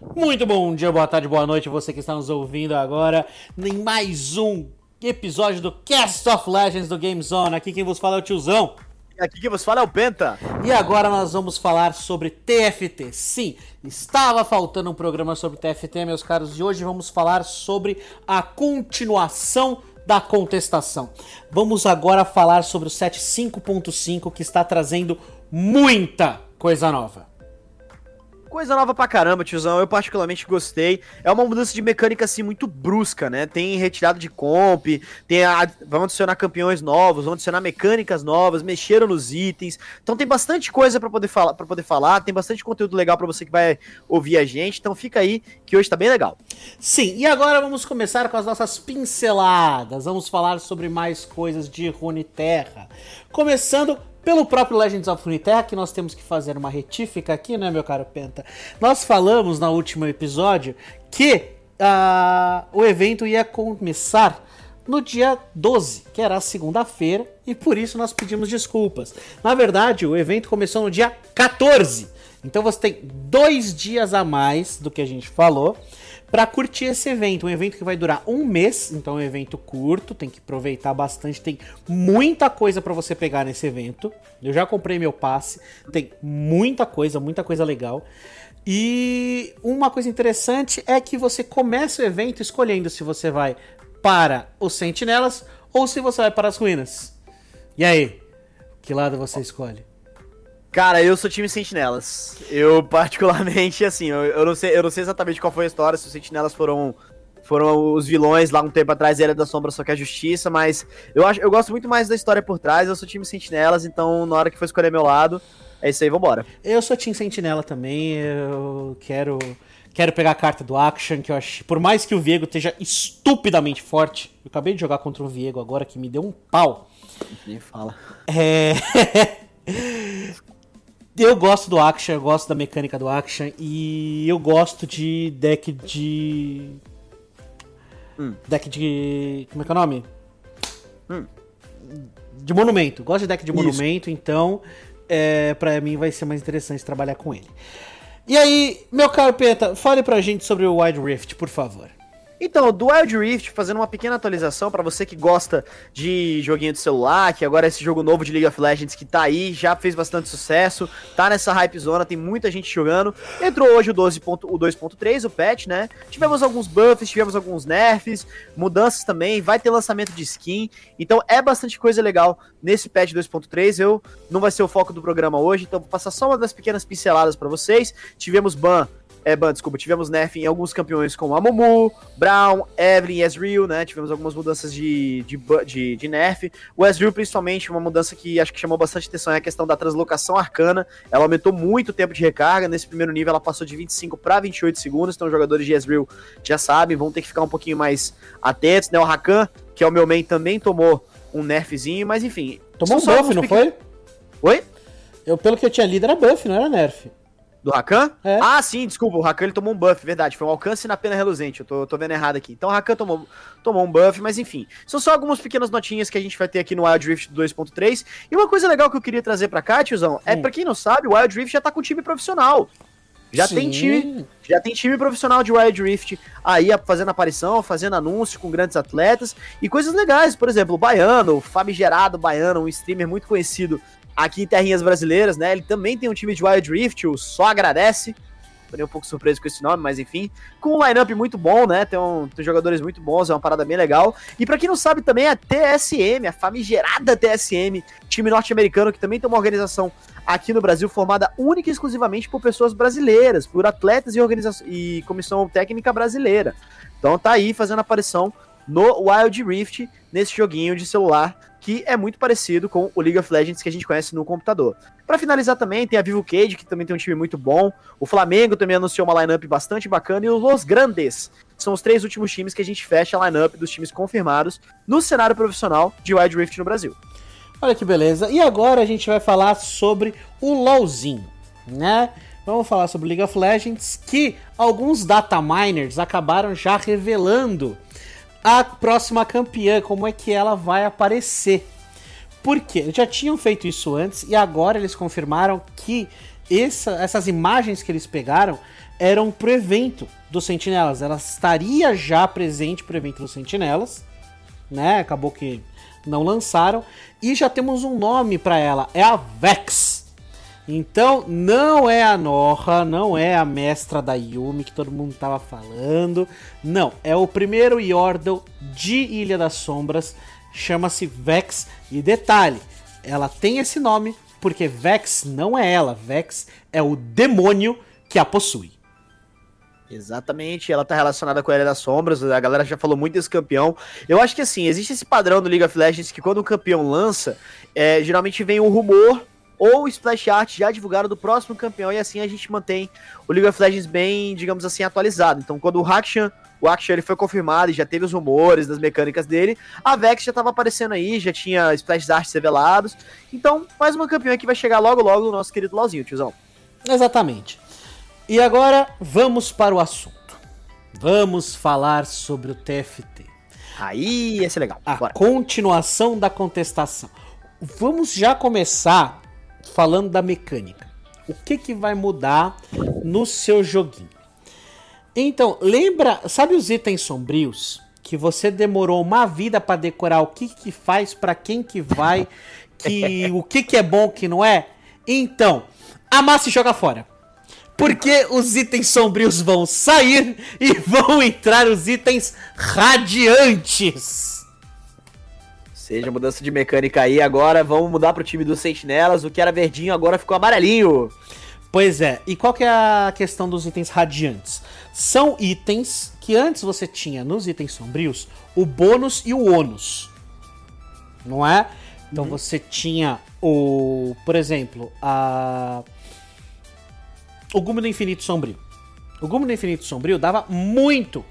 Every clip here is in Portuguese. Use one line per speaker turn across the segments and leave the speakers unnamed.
Muito bom dia, boa tarde, boa noite, você que está nos ouvindo agora em mais um episódio do Cast of Legends do Game Zone. Aqui quem vos fala é o tiozão.
Aqui quem vos fala é o Penta.
E agora nós vamos falar sobre TFT. Sim, estava faltando um programa sobre TFT, meus caros, e hoje vamos falar sobre a continuação da contestação. Vamos agora falar sobre o set 5.5 que está trazendo muita coisa nova.
Coisa nova pra caramba, tiozão. Eu particularmente gostei. É uma mudança de mecânica, assim, muito brusca, né? Tem retirada de comp, tem a... vão adicionar campeões novos, vão adicionar mecânicas novas, mexeram nos itens. Então tem bastante coisa para poder, falar, pra poder falar, tem bastante conteúdo legal para você que vai ouvir a gente. Então fica aí, que hoje tá bem legal.
Sim, e agora vamos começar com as nossas pinceladas. Vamos falar sobre mais coisas de Runeterra. Começando pelo próprio Legends of Runeterra, que nós temos que fazer uma retífica aqui, né, meu caro Penta? Nós falamos no último episódio que uh, o evento ia começar no dia 12, que era segunda-feira, e por isso nós pedimos desculpas. Na verdade, o evento começou no dia 14. Então você tem dois dias a mais do que a gente falou para curtir esse evento. Um evento que vai durar um mês, então é um evento curto, tem que aproveitar bastante. Tem muita coisa para você pegar nesse evento. Eu já comprei meu passe, tem muita coisa, muita coisa legal. E uma coisa interessante é que você começa o evento escolhendo se você vai para os sentinelas ou se você vai para as ruínas. E aí? Que lado você escolhe?
Cara, eu sou time Sentinelas. Eu, particularmente, assim, eu, eu, não sei, eu não sei exatamente qual foi a história, se os Sentinelas foram foram os vilões lá um tempo atrás, Era da Sombra, só que a Justiça, mas eu, acho, eu gosto muito mais da história por trás, eu sou time Sentinelas, então na hora que for escolher meu lado, é isso aí, vambora.
Eu sou time Sentinela também, eu quero... Quero pegar a carta do Action, que eu acho. Por mais que o Viego esteja estupidamente forte. Eu acabei de jogar contra o Viego agora, que me deu um pau.
Nem fala.
É. Eu gosto do action, eu gosto da mecânica do action e eu gosto de deck de. Hum. Deck de. Como é que é o nome? Hum. De monumento. Gosto de deck de Isso. monumento, então é, pra mim vai ser mais interessante trabalhar com ele. E aí, meu caro Penta, fale pra gente sobre o Wild Rift, por favor.
Então, do Wild Rift, fazendo uma pequena atualização para você que gosta de joguinho de celular, que agora é esse jogo novo de League of Legends que tá aí, já fez bastante sucesso, tá nessa hype zona, tem muita gente jogando. Entrou hoje o 12. o 2.3, o patch, né? Tivemos alguns buffs, tivemos alguns nerfs, mudanças também, vai ter lançamento de skin. Então é bastante coisa legal nesse patch 2.3. Eu não vai ser o foco do programa hoje, então vou passar só uma das pequenas pinceladas para vocês. Tivemos ban é, ban, desculpa, tivemos nerf em alguns campeões como Amumu, Brown, Evelyn e Ezreal, né? Tivemos algumas mudanças de, de, de, de nerf. O Ezreal, principalmente, uma mudança que acho que chamou bastante atenção é a questão da translocação arcana. Ela aumentou muito o tempo de recarga. Nesse primeiro nível, ela passou de 25 para 28 segundos. Então, os jogadores de Ezreal já sabem, vão ter que ficar um pouquinho mais atentos, né? O Rakan, que é o meu main, também tomou um nerfzinho, mas enfim.
Tomou um buff, não foi?
Oi?
Eu, pelo que eu tinha lido, era buff, não era nerf.
Do Rakan? É. Ah, sim, desculpa, o Rakan ele tomou um buff, verdade. Foi um alcance na pena reluzente, eu tô, tô vendo errado aqui. Então o Rakan tomou, tomou um buff, mas enfim. São só algumas pequenas notinhas que a gente vai ter aqui no Wild Rift 2.3. E uma coisa legal que eu queria trazer pra cá, tiozão, é pra quem não sabe, o Wild Rift já tá com time profissional. Já Sim. tem time, já tem time profissional de Wild Rift aí fazendo aparição, fazendo anúncio com grandes atletas e coisas legais. Por exemplo, o Baiano, o famigerado Baiano, um streamer muito conhecido aqui em terrinhas brasileiras, né? Ele também tem um time de Wild Rift, o Só Agradece. Tô um pouco surpreso com esse nome, mas enfim. Com um lineup muito bom, né? Tem, um, tem jogadores muito bons, é uma parada bem legal. E para quem não sabe também, a TSM, a famigerada TSM, time norte-americano que também tem uma organização aqui no Brasil formada única e exclusivamente por pessoas brasileiras, por atletas e, organização, e comissão técnica brasileira. Então tá aí fazendo aparição no Wild Rift, nesse joguinho de celular que é muito parecido com o League of Legends que a gente conhece no computador. Para finalizar também, tem a Vivo Cage, que também tem um time muito bom. O Flamengo também anunciou uma lineup bastante bacana. E os Los Grandes são os três últimos times que a gente fecha a lineup dos times confirmados no cenário profissional de Wild Rift no Brasil.
Olha que beleza. E agora a gente vai falar sobre o LoLzinho, né? Vamos falar sobre League of Legends, que alguns data miners acabaram já revelando a próxima campeã, como é que ela vai aparecer. Porque eles já tinham feito isso antes e agora eles confirmaram que essa, essas imagens que eles pegaram eram pro evento dos Sentinelas. Ela estaria já presente pro evento dos Sentinelas, né? Acabou que não lançaram. E já temos um nome para ela, é a Vex. Então, não é a Norra, não é a mestra da Yumi que todo mundo tava falando. Não, é o primeiro Yordle de Ilha das Sombras, chama-se Vex. E detalhe, ela tem esse nome porque Vex não é ela, Vex é o demônio que a possui.
Exatamente, ela tá relacionada com a Ilha das Sombras, a galera já falou muito desse campeão. Eu acho que assim, existe esse padrão do League of Legends que quando um campeão lança, é, geralmente vem um rumor ou splash art já divulgado do próximo campeão, e assim a gente mantém o League of Legends bem, digamos assim, atualizado. Então, quando o Hakshan, o Hakshan ele foi confirmado e já teve os rumores das mecânicas dele, a Vex já estava aparecendo aí, já tinha splash arts revelados. Então, mais uma campeã que vai chegar logo logo no nosso querido Lauzinho, tiozão.
Exatamente. E agora vamos para o assunto. Vamos falar sobre o TFT.
Aí, esse é legal.
A Bora. continuação da contestação. Vamos já começar falando da mecânica. O que, que vai mudar no seu joguinho? Então, lembra, sabe os itens sombrios que você demorou uma vida para decorar o que que faz, para quem que vai, que o que que é bom, o que não é? Então, amassa e joga fora. Porque os itens sombrios vão sair e vão entrar os itens radiantes.
Seja mudança de mecânica aí agora, vamos mudar pro time dos sentinelas. O que era verdinho agora ficou amarelinho.
Pois é, e qual que é a questão dos itens radiantes? São itens que antes você tinha nos itens sombrios o bônus e o ônus. Não é? Então uhum. você tinha o, por exemplo, a o Gume do Infinito Sombrio. O Gume do Infinito Sombrio dava muito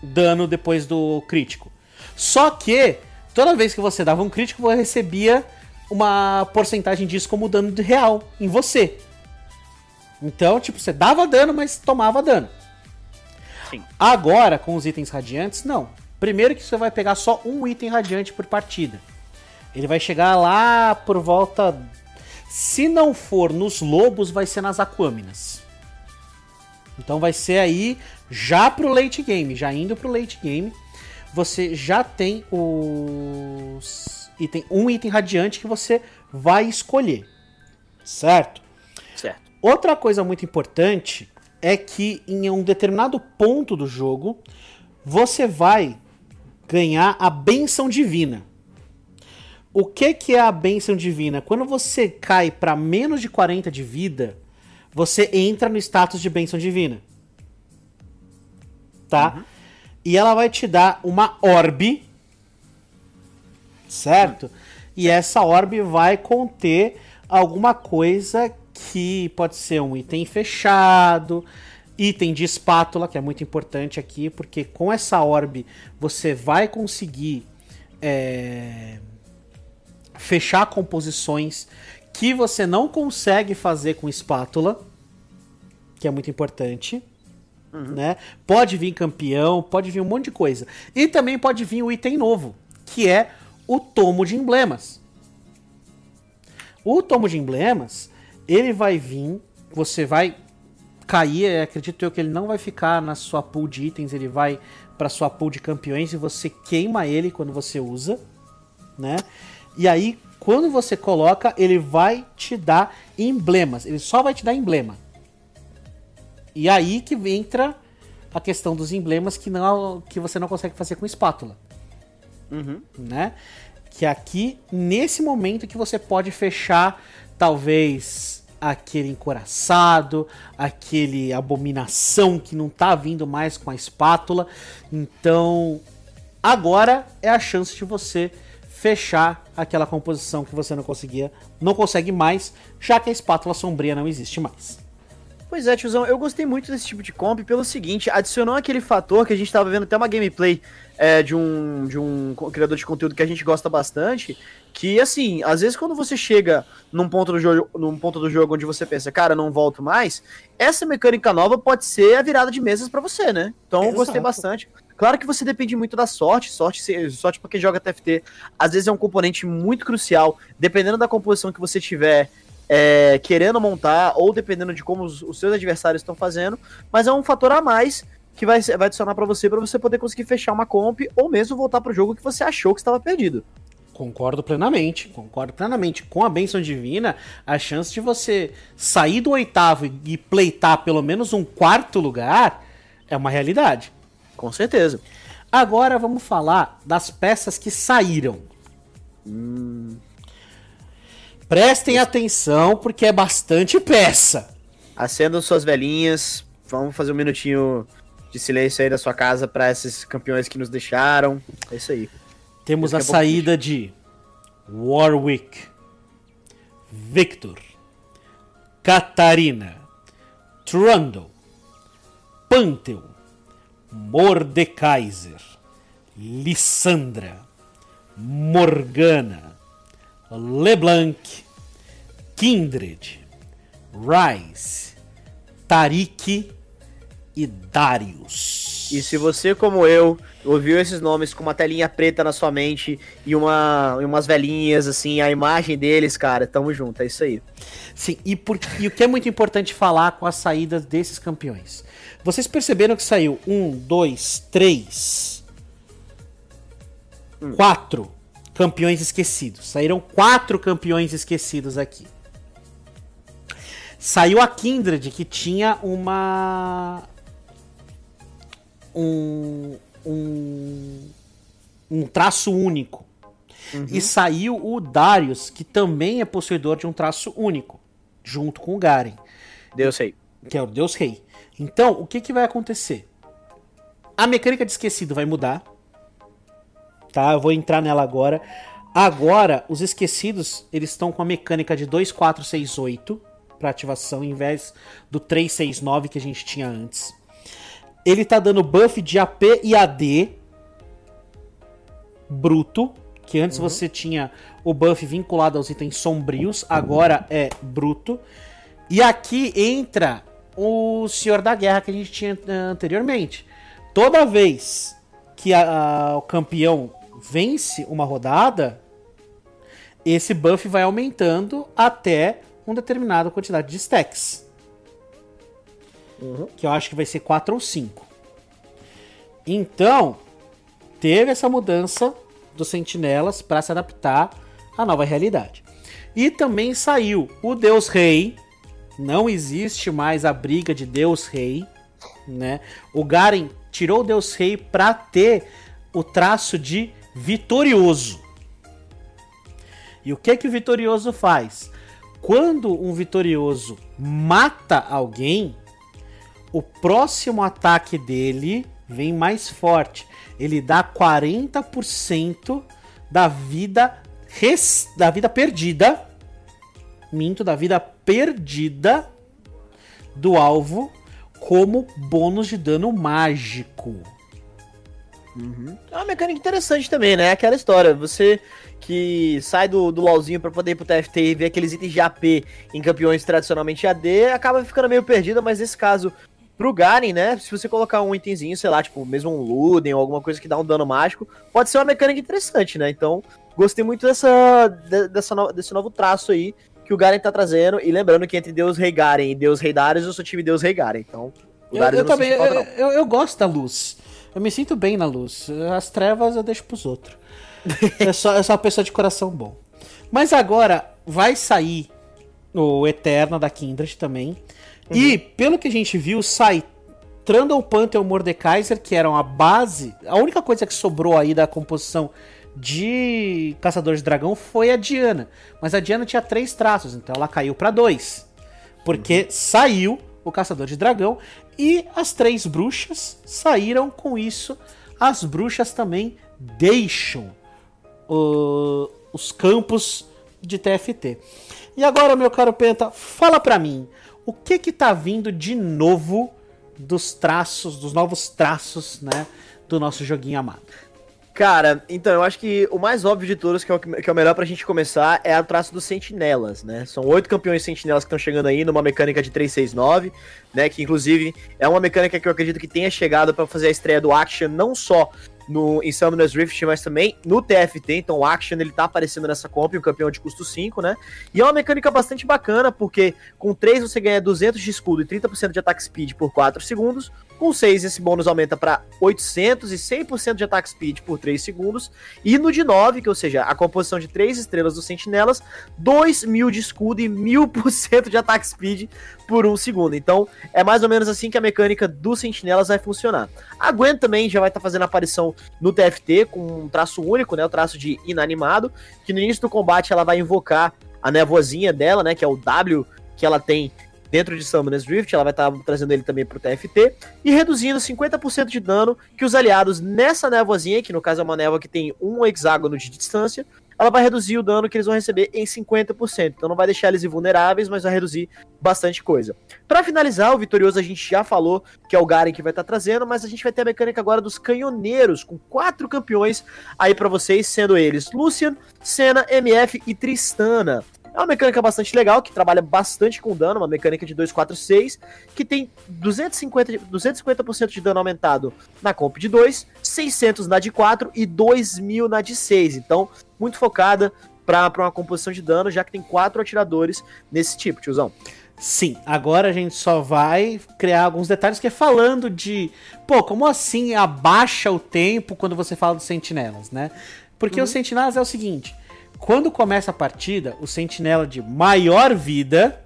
dano depois do crítico. Só que toda vez que você dava um crítico, você recebia uma porcentagem disso como dano de real em você. Então, tipo, você dava dano, mas tomava dano. Sim. Agora, com os itens radiantes, não. Primeiro que você vai pegar só um item radiante por partida. Ele vai chegar lá por volta. Se não for nos lobos, vai ser nas aquâminas. Então vai ser aí já pro late game, já indo pro late game você já tem os item, um item radiante que você vai escolher. Certo?
Certo.
Outra coisa muito importante é que em um determinado ponto do jogo você vai ganhar a benção divina. O que que é a benção divina? Quando você cai para menos de 40 de vida, você entra no status de benção divina. Tá? Uhum e ela vai te dar uma orbe, certo? E essa orbe vai conter alguma coisa que pode ser um item fechado, item de espátula, que é muito importante aqui, porque com essa orbe você vai conseguir é, fechar composições que você não consegue fazer com espátula, que é muito importante. Uhum. Né? Pode vir campeão, pode vir um monte de coisa. E também pode vir o item novo, que é o tomo de emblemas. O tomo de emblemas, ele vai vir, você vai cair, é, acredito eu que ele não vai ficar na sua pool de itens, ele vai para sua pool de campeões e você queima ele quando você usa, né? E aí, quando você coloca, ele vai te dar emblemas. Ele só vai te dar emblema. E aí que entra a questão dos emblemas que, não, que você não consegue fazer com espátula. Uhum. Né? Que aqui, nesse momento que você pode fechar, talvez, aquele encoraçado, aquele abominação que não tá vindo mais com a espátula. Então, agora é a chance de você fechar aquela composição que você não conseguia, não consegue mais, já que a espátula sombria não existe mais.
Pois é, tiozão, eu gostei muito desse tipo de comp pelo seguinte, adicionou aquele fator que a gente tava vendo até uma gameplay é, de, um, de um criador de conteúdo que a gente gosta bastante, que assim, às vezes quando você chega num ponto do jogo, num ponto do jogo onde você pensa, cara, não volto mais, essa mecânica nova pode ser a virada de mesas para você, né? Então eu gostei bastante. Claro que você depende muito da sorte, sorte, sorte para quem joga TFT, às vezes é um componente muito crucial, dependendo da composição que você tiver, é, querendo montar, ou dependendo de como os, os seus adversários estão fazendo, mas é um fator a mais que vai, vai adicionar para você para você poder conseguir fechar uma comp ou mesmo voltar pro jogo que você achou que estava perdido.
Concordo plenamente, concordo plenamente. Com a benção divina, a chance de você sair do oitavo e pleitar pelo menos um quarto lugar é uma realidade.
Com certeza.
Agora vamos falar das peças que saíram. Hum. Prestem atenção, porque é bastante peça.
Acendam suas velhinhas. Vamos fazer um minutinho de silêncio aí da sua casa para esses campeões que nos deixaram. É isso aí.
Temos a saída de Warwick, Victor, Catarina, Trundle, Pantheon, Mordekaiser, Lissandra, Morgana, LeBlanc, Kindred, Rice, Tarik e Darius.
E se você, como eu, ouviu esses nomes com uma telinha preta na sua mente e, uma, e umas velhinhas, assim, a imagem deles, cara, tamo junto, é isso aí.
Sim, e, por, e o que é muito importante falar com as saídas desses campeões. Vocês perceberam que saiu um, dois, três, hum. quatro campeões esquecidos. Saíram quatro campeões esquecidos aqui. Saiu a Kindred, que tinha uma. Um, um, um traço único. Uhum. E saiu o Darius, que também é possuidor de um traço único, junto com o Garen.
Deus Rei.
Que é o Deus Rei. Então, o que, que vai acontecer? A mecânica de esquecido vai mudar. Tá? Eu vou entrar nela agora. Agora, os esquecidos, eles estão com a mecânica de 2468 para ativação, em vez do 369 que a gente tinha antes. Ele tá dando buff de AP e AD bruto, que antes uhum. você tinha o buff vinculado aos itens sombrios, agora é bruto. E aqui entra o Senhor da Guerra que a gente tinha anteriormente. Toda vez que a, a, o campeão vence uma rodada, esse buff vai aumentando até uma determinada quantidade de stacks. Uhum. Que eu acho que vai ser 4 ou 5. Então, teve essa mudança dos sentinelas para se adaptar à nova realidade. E também saiu o Deus Rei. Não existe mais a briga de Deus Rei, né? O Garen tirou o Deus Rei para ter o traço de vitorioso. E o que que o vitorioso faz? Quando um vitorioso mata alguém, o próximo ataque dele vem mais forte. Ele dá 40% da vida res, da vida perdida. Minto, da vida perdida do alvo como bônus de dano mágico.
Uhum. É uma mecânica interessante também, né? Aquela história, você que sai do, do LoLzinho pra poder ir pro TFT e ver aqueles itens de AP em campeões tradicionalmente AD, acaba ficando meio perdida, mas nesse caso, pro Garen, né? Se você colocar um itemzinho, sei lá, tipo, mesmo um Luden ou alguma coisa que dá um dano mágico, pode ser uma mecânica interessante, né? Então, gostei muito dessa, dessa no, desse novo traço aí que o Garen tá trazendo. E lembrando que entre Deus Rei Garen e Deus Rei Darius, eu sou time Deus Rei Garen. Então,
o Darius eu, eu, eu também, eu, eu, eu gosto da luz. Eu me sinto bem na luz. As trevas eu deixo pros outros. é, só, é só uma pessoa de coração bom. Mas agora vai sair o Eterno da Kindred também. Uhum. E, pelo que a gente viu, sai Trundle Pantheon Mordekaiser, que eram a base. A única coisa que sobrou aí da composição de Caçador de Dragão foi a Diana. Mas a Diana tinha três traços, então ela caiu para dois. Porque uhum. saiu o Caçador de Dragão e as três bruxas saíram com isso. As bruxas também deixam uh, os campos de TFT. E agora, meu caro Penta, fala pra mim, o que que tá vindo de novo dos traços, dos novos traços, né, do nosso joguinho amado?
Cara, então, eu acho que o mais óbvio de todos, que é o, que é o melhor pra gente começar, é o traço dos sentinelas, né? São oito campeões sentinelas que estão chegando aí numa mecânica de 369, né? Que inclusive é uma mecânica que eu acredito que tenha chegado para fazer a estreia do Action, não só no, em Summoner's Rift, mas também no TFT, então o Action ele tá aparecendo nessa comp, um campeão de custo 5, né? E é uma mecânica bastante bacana, porque com 3 você ganha 200 de escudo e 30% de ataque speed por 4 segundos, com 6 esse bônus aumenta para 800 e 100% de ataque speed por 3 segundos, e no de 9, que ou seja, a composição de 3 estrelas dos sentinelas, 2000 de escudo e 1000% de ataque speed por 1 segundo. Então é mais ou menos assim que a mecânica dos sentinelas vai funcionar. A Gwen também já vai estar tá fazendo aparição no TFT com um traço único, né, o traço de inanimado, que no início do combate ela vai invocar a nevoazinha dela, né, que é o W que ela tem dentro de Summoner's Rift, ela vai estar tá trazendo ele também pro TFT, e reduzindo 50% de dano que os aliados nessa névoazinha, que no caso é uma névoa que tem um hexágono de distância, ela vai reduzir o dano que eles vão receber em 50%. Então não vai deixar eles invulneráveis, mas vai reduzir bastante coisa. Para finalizar, o vitorioso a gente já falou que é o Garen que vai estar tá trazendo, mas a gente vai ter a mecânica agora dos canhoneiros, com quatro campeões aí para vocês, sendo eles Lucian, Senna, MF e Tristana. É uma mecânica bastante legal, que trabalha bastante com dano, uma mecânica de 246, que tem 250%, 250 de dano aumentado na comp de 2, 600 na de 4 e 2000 na de 6. Então, muito focada para uma composição de dano, já que tem quatro atiradores nesse tipo, tiozão.
Sim, agora a gente só vai criar alguns detalhes que é falando de, pô, como assim abaixa o tempo quando você fala dos sentinelas, né? Porque uhum. os sentinelas é o seguinte, quando começa a partida, o sentinela de maior vida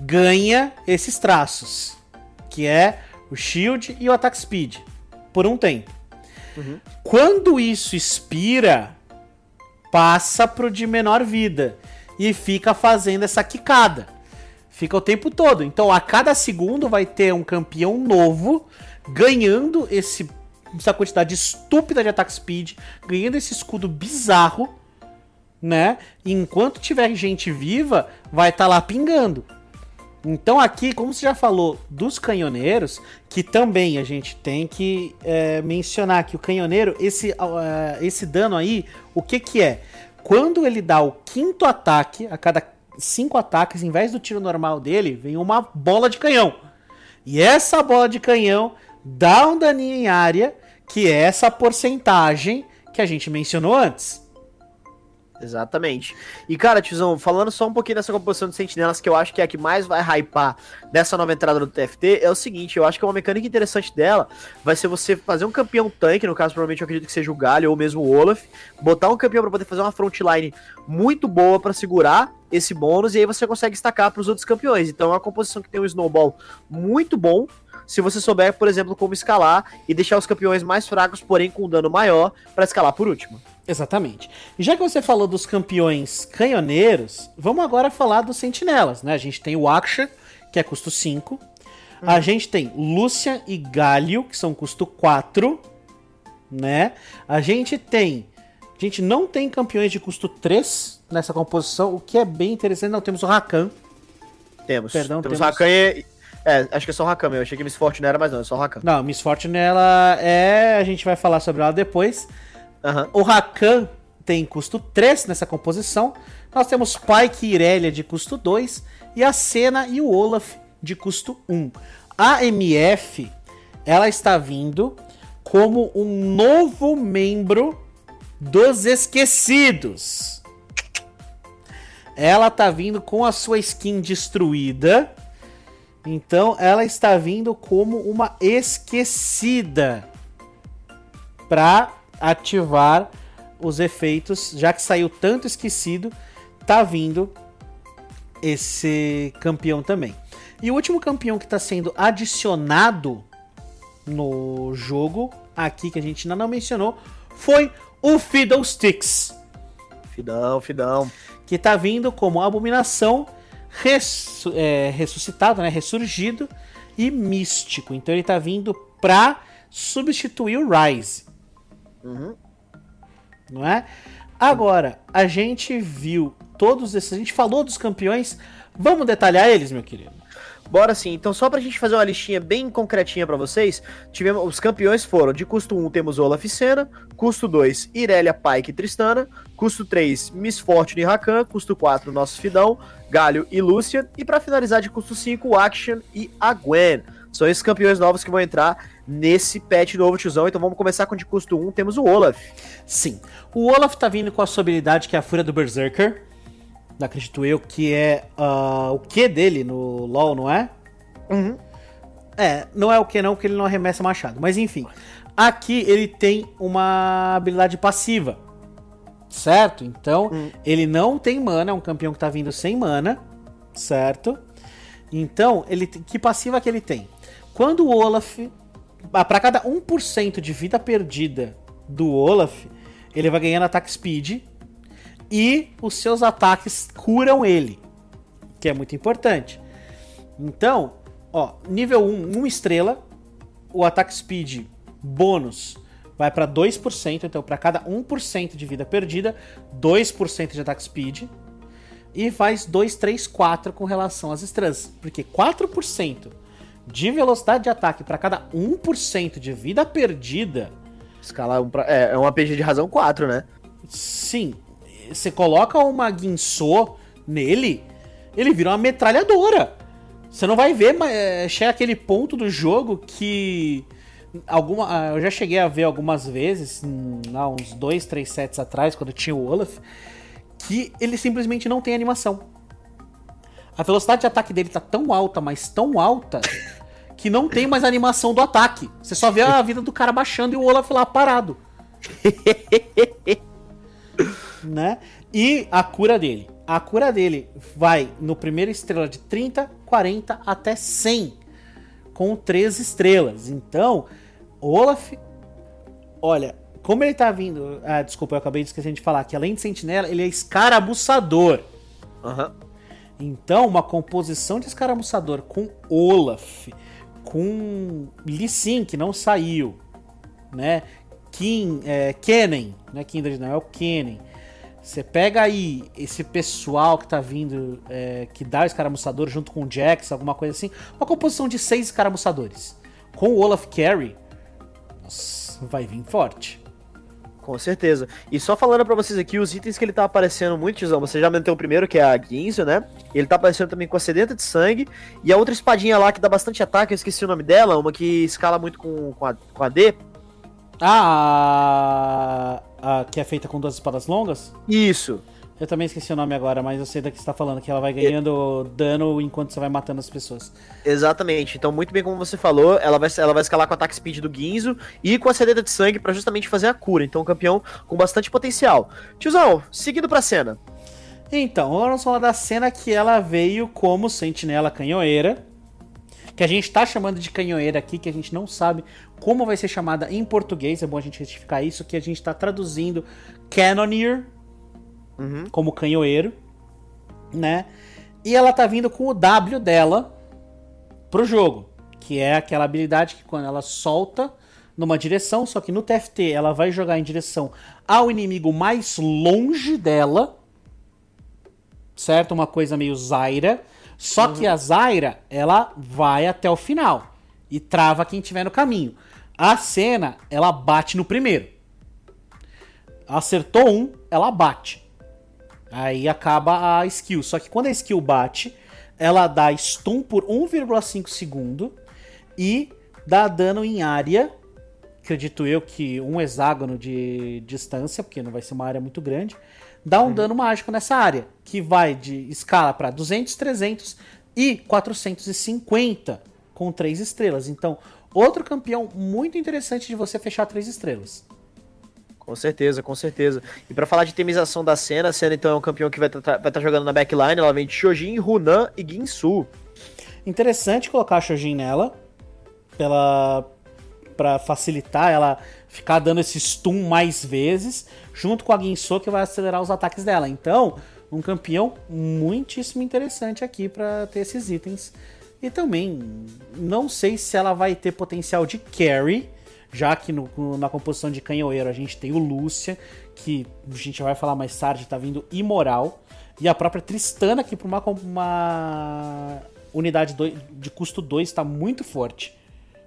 ganha esses traços, que é o shield e o attack speed, por um tempo. Uhum. Quando isso expira, passa pro de menor vida e fica fazendo essa quicada. Fica o tempo todo. Então, a cada segundo vai ter um campeão novo ganhando esse, essa quantidade estúpida de attack speed, ganhando esse escudo bizarro né? E enquanto tiver gente viva, vai estar tá lá pingando. Então aqui, como você já falou dos canhoneiros, que também a gente tem que é, mencionar que o canhoneiro, esse, uh, esse dano aí, o que que é? Quando ele dá o quinto ataque, a cada cinco ataques, em vez do tiro normal dele, vem uma bola de canhão. E essa bola de canhão dá um daninho em área, que é essa porcentagem que a gente mencionou antes.
Exatamente. E, cara, Tizão, falando só um pouquinho dessa composição de sentinelas, que eu acho que é a que mais vai hypar dessa nova entrada do TFT, é o seguinte, eu acho que uma mecânica interessante dela vai ser você fazer um campeão tanque, no caso, provavelmente eu acredito que seja o Galho ou mesmo o Olaf, botar um campeão para poder fazer uma frontline muito boa para segurar esse bônus, e aí você consegue destacar para os outros campeões. Então é uma composição que tem um snowball muito bom, se você souber, por exemplo, como escalar e deixar os campeões mais fracos, porém com dano maior, para escalar por último.
Exatamente. E já que você falou dos campeões canhoneiros, vamos agora falar dos sentinelas, né? A gente tem o Aksha, que é custo 5. Uhum. A gente tem Lúcia e Galio, que são custo 4, né? A gente tem... A gente não tem campeões de custo 3 nessa composição, o que é bem interessante. Não, temos o Rakan.
Temos. Perdão, temos, temos... Rakan e... É, acho que é só o Rakan, eu achei que Miss Fortune era, mas não, é só o Rakan.
Não, Miss Fortune, ela é... A gente vai falar sobre ela depois. Uhum. O Rakan tem custo 3 nessa composição. Nós temos Pike e Irelia de custo 2 e a Senna e o Olaf de custo 1. A MF ela está vindo como um novo membro dos Esquecidos. Ela está vindo com a sua skin destruída. Então ela está vindo como uma esquecida para ativar os efeitos, já que saiu tanto esquecido, tá vindo esse campeão também. E o último campeão que está sendo adicionado no jogo, aqui que a gente ainda não mencionou, foi o Fiddlesticks.
Fidão, Fidão.
Que tá vindo como abominação ressu é, ressuscitado, né? Ressurgido e místico. Então ele tá vindo pra substituir o Rise. Uhum. Não é? Agora, a gente viu todos esses. A gente falou dos campeões. Vamos detalhar eles, meu querido?
Bora sim. Então, só pra gente fazer uma listinha bem concretinha para vocês, tivemos os campeões foram: de custo 1 temos Olaf Senna, custo 2 Irelia Pike e Tristana, custo 3 Miss Fortune e Rakan, custo 4 nosso Fidão, Galho e Lucian, e para finalizar de custo 5 Action e a Gwen. São esses campeões novos que vão entrar nesse patch novo, tiozão. Então vamos começar com de custo 1. Temos o Olaf.
Sim. O Olaf tá vindo com a sua habilidade que é a Fúria do Berserker. Acredito eu que é uh, o que dele no LoL, não é?
Uhum.
É, não é o que não, porque ele não arremessa machado. Mas enfim. Aqui ele tem uma habilidade passiva. Certo? Então, hum. ele não tem mana, é um campeão que tá vindo sem mana. Certo? Então, ele que passiva que ele tem? Quando o Olaf. Ah, para cada 1% de vida perdida do Olaf, ele vai ganhando ataque speed. E os seus ataques curam ele. Que é muito importante. Então, ó, nível 1, 1 estrela. O ataque speed bônus vai para 2%. Então, para cada 1% de vida perdida, 2% de ataque speed e faz 2, 3, 4 com relação às estrelas. Porque 4% de velocidade de ataque para cada 1% de vida perdida.
Escala um pra, é, é uma PG de razão 4, né?
Sim. Você coloca uma Guinsô nele, ele vira uma metralhadora. Você não vai ver, mas é, chega aquele ponto do jogo que. Alguma, ah, eu já cheguei a ver algumas vezes, hum, uns dois, três sets atrás, quando tinha o Olaf, que ele simplesmente não tem animação. A velocidade de ataque dele tá tão alta, mas tão alta, que não tem mais animação do ataque. Você só vê a vida do cara baixando e o Olaf lá parado. né? E a cura dele. A cura dele vai no primeiro estrela de 30, 40 até 100. Com 3 estrelas. Então, Olaf. Olha, como ele tá vindo. Ah, desculpa, eu acabei de esquecer de falar que além de sentinela, ele é escarabuçador.
Uhum.
Então, uma composição de escaramuçador com Olaf, com Lee Sin, que não saiu, né? Kim, é, Kennen, né? Kindred não, é o Kennen. Você pega aí esse pessoal que tá vindo, é, que dá o escaramuçador junto com o Jax, alguma coisa assim. Uma composição de seis escaramuçadores. Com o Olaf Carey, nossa, vai vir forte.
Com certeza. E só falando pra vocês aqui, os itens que ele tá aparecendo muito, tizão, você já meteu o primeiro, que é a Ginzo, né? Ele tá aparecendo também com a sedenta de sangue. E a outra espadinha lá que dá bastante ataque, eu esqueci o nome dela, uma que escala muito com, com, a, com a D.
Ah, a, a, que é feita com duas espadas longas?
Isso.
Eu também esqueci o nome agora, mas eu sei da que você tá falando, que ela vai ganhando dano enquanto você vai matando as pessoas.
Exatamente. Então, muito bem como você falou, ela vai, ela vai escalar com o ataque speed do Guinzo e com a sedeta de sangue para justamente fazer a cura. Então, um campeão com bastante potencial. Tiozão, seguindo pra cena.
Então, vamos falar da cena que ela veio como sentinela canhoeira. Que a gente tá chamando de canhoeira aqui, que a gente não sabe como vai ser chamada em português. É bom a gente retificar isso, que a gente tá traduzindo Cannoneer
uhum.
como canhoeiro, né? E ela tá vindo com o W dela pro jogo, que é aquela habilidade que quando ela solta numa direção, só que no TFT ela vai jogar em direção ao inimigo mais longe dela, certo? Uma coisa meio Zaira. Só uhum. que a Zaira, ela vai até o final e trava quem tiver no caminho. A cena, ela bate no primeiro. Acertou um, ela bate. Aí acaba a skill. Só que quando a skill bate, ela dá stun por 1,5 segundo e dá dano em área. Acredito eu que um hexágono de distância, porque não vai ser uma área muito grande, dá um uhum. dano mágico nessa área, que vai de escala para 200, 300 e 450 com 3 estrelas. Então, outro campeão muito interessante de você fechar 3 estrelas.
Com certeza, com certeza. E para falar de temização da cena, a cena então é um campeão que vai estar tá, tá jogando na backline, ela vem de Shojin, Runan e Ginsu.
Interessante colocar a Shojin nela, pela para facilitar ela ficar dando esse stun mais vezes, junto com a Ginsu que vai acelerar os ataques dela. Então, um campeão muitíssimo interessante aqui para ter esses itens. E também, não sei se ela vai ter potencial de carry, já que no, na composição de canhoeiro a gente tem o Lúcia, que a gente vai falar mais tarde, tá vindo imoral. E a própria Tristana, que por uma, uma unidade do, de custo 2 está muito forte.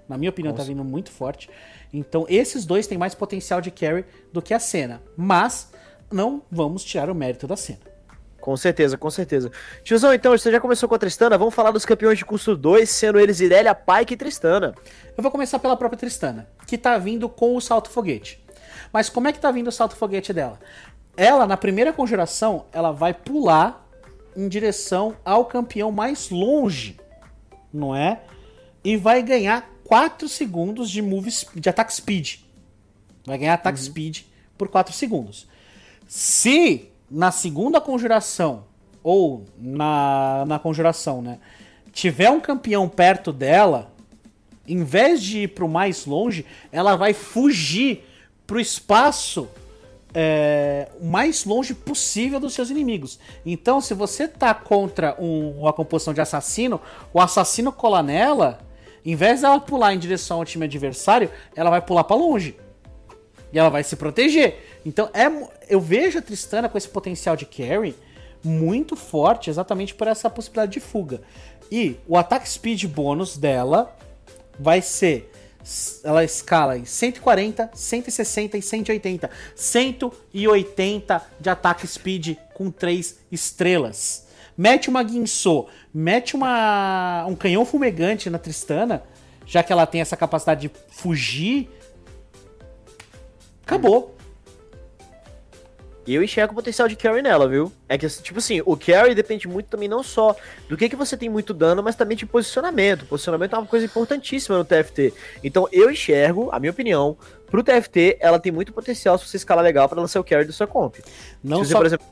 Na minha opinião, tá Nossa. tá vindo muito forte. Então, esses dois têm mais potencial de carry do que a cena. Mas, não vamos tirar o mérito da cena.
Com certeza, com certeza. Tiozão, então, você já começou com a Tristana, vamos falar dos campeões de custo 2, sendo eles Irelia, Pike e Tristana.
Eu vou começar pela própria Tristana, que tá vindo com o salto foguete. Mas como é que tá vindo o salto foguete dela? Ela, na primeira conjuração, ela vai pular em direção ao campeão mais longe, não é? E vai ganhar 4 segundos de move de ataque speed. Vai ganhar ataque uhum. speed por 4 segundos. Se na segunda conjuração, ou na, na conjuração, né? Tiver um campeão perto dela, em vez de ir pro mais longe, ela vai fugir pro espaço é, o mais longe possível dos seus inimigos. Então, se você tá contra um, uma composição de assassino, o assassino cola nela, em vez dela pular em direção ao time adversário, ela vai pular para longe. E ela vai se proteger. Então, é, eu vejo a Tristana com esse potencial de carry muito forte, exatamente por essa possibilidade de fuga. E o ataque speed bônus dela vai ser. Ela escala em 140, 160 e 180. 180 de ataque speed com 3 estrelas. Mete uma Guinsô, mete uma, um canhão fumegante na Tristana, já que ela tem essa capacidade de fugir Acabou.
Eu enxergo o potencial de carry nela, viu? É que, tipo assim, o carry depende muito também não só do que, que você tem muito dano, mas também de posicionamento. posicionamento é uma coisa importantíssima no TFT. Então eu enxergo, a minha opinião, pro TFT, ela tem muito potencial se você escalar legal para ela ser o carry do seu comp. Não se você, só... por exemplo,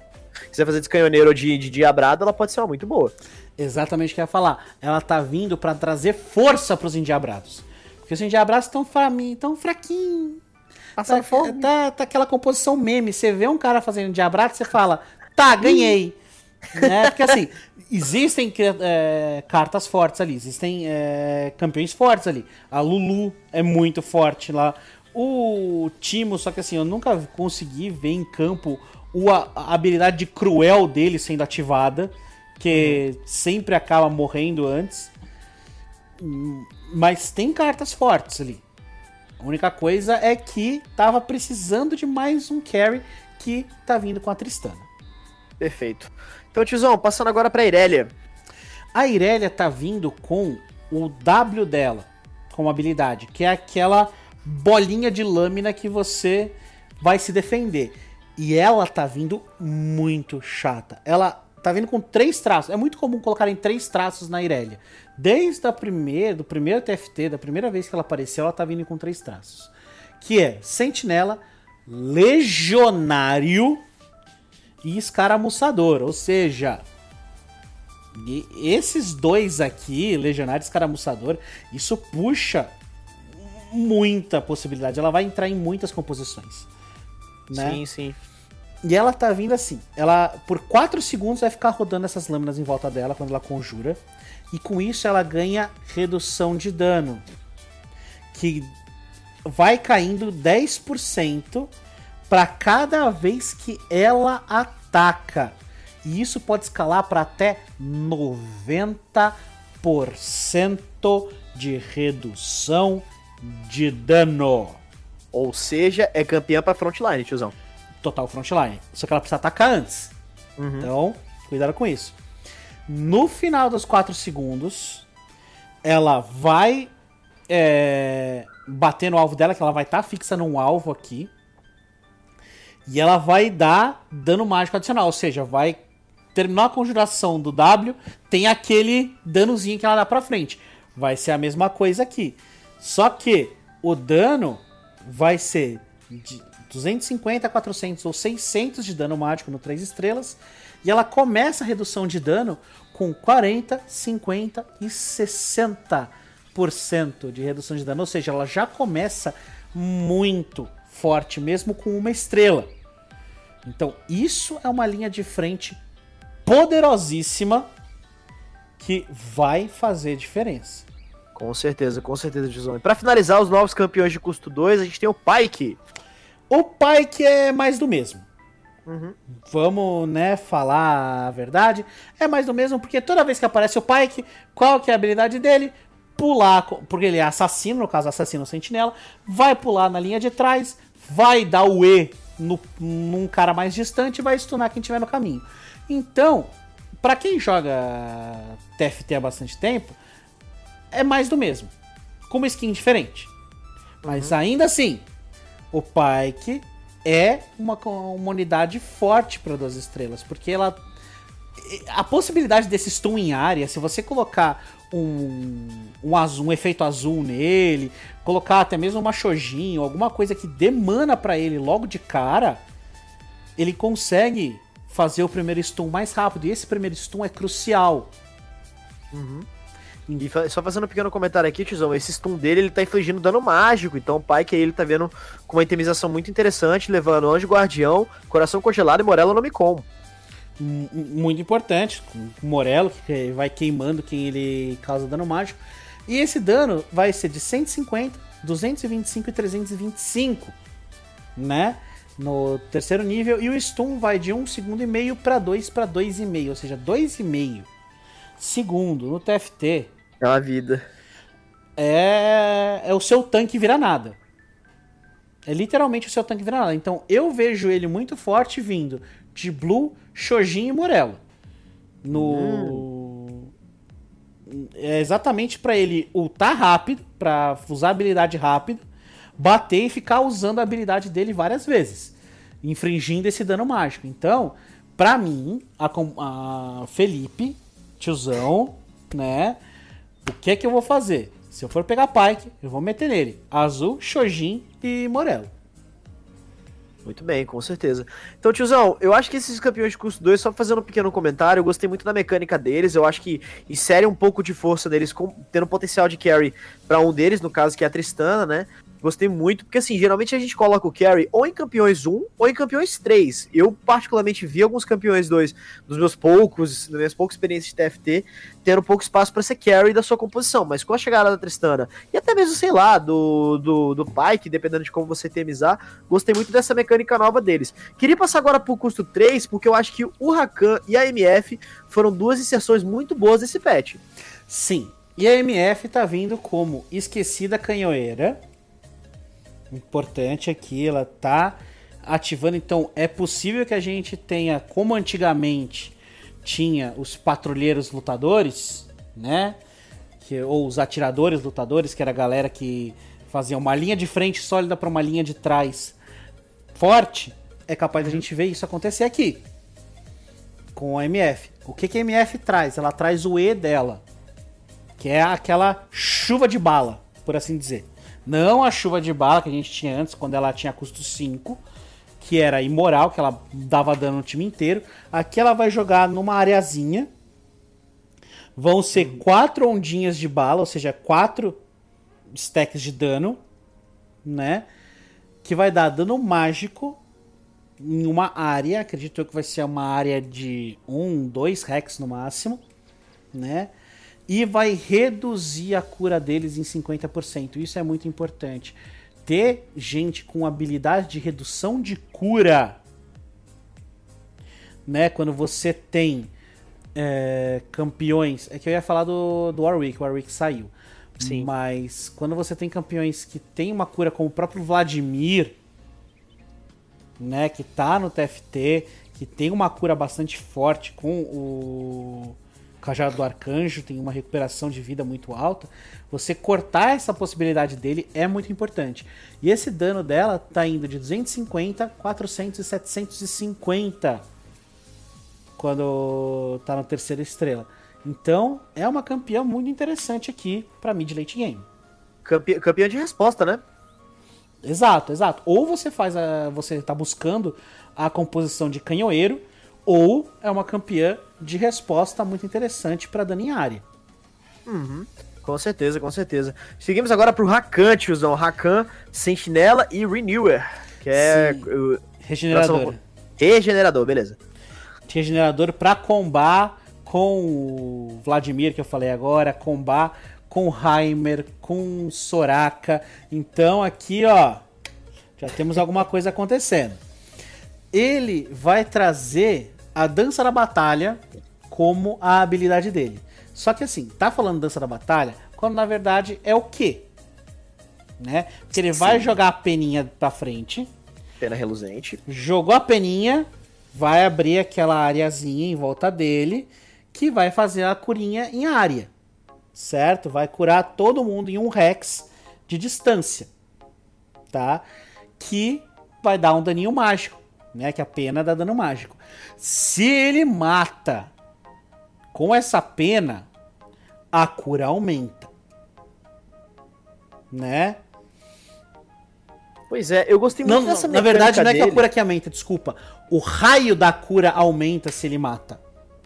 quiser fazer descanhoneiro de, de diabrado, ela pode ser uma muito boa.
Exatamente o que eu ia falar. Ela tá vindo para trazer força pros endiabrados. Porque os endiabrados estão tão fraquinhos Passar tá, fome. Tá, tá aquela composição meme. Você vê um cara fazendo diabrado, você fala, tá, ganhei. né? Porque assim, existem é, cartas fortes ali, existem é, campeões fortes ali. A Lulu é muito forte lá. O Timo, só que assim, eu nunca consegui ver em campo o, a, a habilidade de cruel dele sendo ativada, que uhum. sempre acaba morrendo antes. Hum, mas tem cartas fortes ali. A única coisa é que tava precisando de mais um carry que tá vindo com a Tristana.
Perfeito. Então, tiozão, passando agora pra Irelia.
A Irelia tá vindo com o W dela, como habilidade, que é aquela bolinha de lâmina que você vai se defender. E ela tá vindo muito chata. Ela tá vindo com três traços. É muito comum colocarem três traços na Irelia. Desde a primeira, do primeiro TFT, da primeira vez que ela apareceu, ela tá vindo com três traços. Que é Sentinela, Legionário e Escaramuçador. Ou seja, esses dois aqui, Legionário e Escaramuçador, isso puxa muita possibilidade. Ela vai entrar em muitas composições. Né?
Sim, sim.
E ela tá vindo assim. Ela, por 4 segundos, vai ficar rodando essas lâminas em volta dela quando ela conjura. E com isso ela ganha redução de dano. Que vai caindo 10% para cada vez que ela ataca. E isso pode escalar para até 90% de redução de dano.
Ou seja, é campeã para frontline, tiozão
total frontline. Só que ela precisa atacar antes. Uhum. Então, cuidado com isso. No final dos 4 segundos, ela vai é, bater no alvo dela, que ela vai estar tá fixa num alvo aqui. E ela vai dar dano mágico adicional, ou seja, vai terminar a conjuração do W, tem aquele danozinho que ela dá pra frente. Vai ser a mesma coisa aqui. Só que o dano vai ser de 250, 400 ou 600 de dano mágico no 3 estrelas. E ela começa a redução de dano com 40, 50 e 60% de redução de dano. Ou seja, ela já começa muito forte, mesmo com uma estrela. Então, isso é uma linha de frente poderosíssima que vai fazer diferença.
Com certeza, com certeza, Gizone. Para finalizar os novos campeões de custo 2, a gente tem o Pike,
o pai que é mais do mesmo. Uhum. Vamos, né, falar a verdade. É mais do mesmo, porque toda vez que aparece o Pike, qual que é a habilidade dele? Pular, porque ele é assassino, no caso assassino sentinela, vai pular na linha de trás, vai dar o E no, num cara mais distante e vai stunar quem tiver no caminho. Então, para quem joga TFT há bastante tempo, é mais do mesmo. Com uma skin diferente. Mas uhum. ainda assim, o Pike é uma, uma unidade forte para duas estrelas, porque ela a possibilidade desse stun em área, se você colocar um, um, azul, um efeito azul nele, colocar até mesmo uma Shojin, alguma coisa que demanda para ele logo de cara, ele consegue fazer o primeiro stun mais rápido. E esse primeiro stun é crucial.
Uhum. E só fazendo um pequeno comentário aqui, Tizão, esse stun dele ele tá infligindo dano mágico, então o Pike aí ele tá vendo com uma itemização muito interessante, levando Anjo Guardião, Coração Congelado e Morello no Micom
muito importante. Morello, que vai queimando quem ele causa dano mágico. E esse dano vai ser de 150, 225 e 325, né? No terceiro nível. E o stun vai de 1 segundo e meio para 2 para 2,5, ou seja, 2,5 segundo no TFT.
É uma vida.
É, é o seu tanque virar nada. É literalmente o seu tanque virar nada. Então eu vejo ele muito forte vindo de Blue, Shojin e Morello. No. Hum. É exatamente para ele ultar rápido, para usar a habilidade rápido, bater e ficar usando a habilidade dele várias vezes, infringindo esse dano mágico. Então, para mim, a, a Felipe, tiozão, né? O que é que eu vou fazer? Se eu for pegar Pike, eu vou meter nele Azul, Shojin e Morello.
Muito bem, com certeza. Então, tiozão, eu acho que esses campeões de curso 2, só fazendo um pequeno comentário, eu gostei muito da mecânica deles, eu acho que insere um pouco de força deles, com, tendo potencial de carry para um deles, no caso que é a Tristana, né? Gostei muito, porque assim, geralmente a gente coloca o carry ou em campeões 1 ou em campeões 3. Eu, particularmente, vi alguns campeões 2 dos meus poucos, das minhas poucas experiências de TFT, tendo pouco espaço para ser carry da sua composição. Mas com a chegada da Tristana, e até mesmo, sei lá, do, do, do Pike, dependendo de como você temizar, gostei muito dessa mecânica nova deles. Queria passar agora pro custo 3, porque eu acho que o Rakan e a MF foram duas inserções muito boas desse patch.
Sim. E a MF tá vindo como esquecida canhoeira importante aqui, ela tá ativando. Então, é possível que a gente tenha, como antigamente tinha os patrulheiros lutadores, né? Que, ou os atiradores lutadores, que era a galera que fazia uma linha de frente sólida para uma linha de trás forte. É capaz da gente ver isso acontecer aqui com a MF. O que, que a MF traz? Ela traz o E dela, que é aquela chuva de bala, por assim dizer. Não a chuva de bala que a gente tinha antes, quando ela tinha custo 5, que era imoral, que ela dava dano no time inteiro. Aqui ela vai jogar numa areazinha. Vão ser quatro ondinhas de bala, ou seja, quatro stacks de dano, né? Que vai dar dano mágico em uma área. Acredito eu que vai ser uma área de 1, 2 hex no máximo, né? E vai reduzir a cura deles em 50%. Isso é muito importante. Ter gente com habilidade de redução de cura, né? Quando você tem é, campeões. É que eu ia falar do, do Warwick, o Warwick saiu. Sim. Mas quando você tem campeões que tem uma cura, como o próprio Vladimir, né? Que tá no TFT, que tem uma cura bastante forte com o Cajado do Arcanjo tem uma recuperação de vida muito alta. Você cortar essa possibilidade dele é muito importante. E esse dano dela tá indo de 250, 400 e 750 quando tá na terceira estrela. Então, é uma campeã muito interessante aqui para mid late game.
Campe campeã de resposta, né?
Exato, exato. Ou você faz a, você tá buscando a composição de canhoeiro, ou é uma campeã de resposta muito interessante para dano em área.
Uhum. Com certeza, com certeza. Seguimos agora pro Rakan, tiozão. Rakan, Sentinela e Renewer. Que é.
O... Regenerador.
Regenerador, beleza.
Regenerador para combar com o Vladimir, que eu falei agora, combar com Heimer, com Soraka. Então aqui, ó, já temos alguma coisa acontecendo. Ele vai trazer a dança da batalha como a habilidade dele. Só que assim, tá falando dança da batalha, quando na verdade é o quê? Né? Porque ele Sim. vai jogar a peninha pra frente.
Pena reluzente.
Jogou a peninha, vai abrir aquela areazinha em volta dele que vai fazer a curinha em área. Certo? Vai curar todo mundo em um Rex de distância. Tá? Que vai dar um daninho mágico. Né? Que a pena dá dano mágico. Se ele mata com essa pena, a cura aumenta. Né?
Pois é, eu gostei muito
não,
dessa
Na verdade, não é que a cura que aumenta, desculpa. O raio da cura aumenta se ele mata.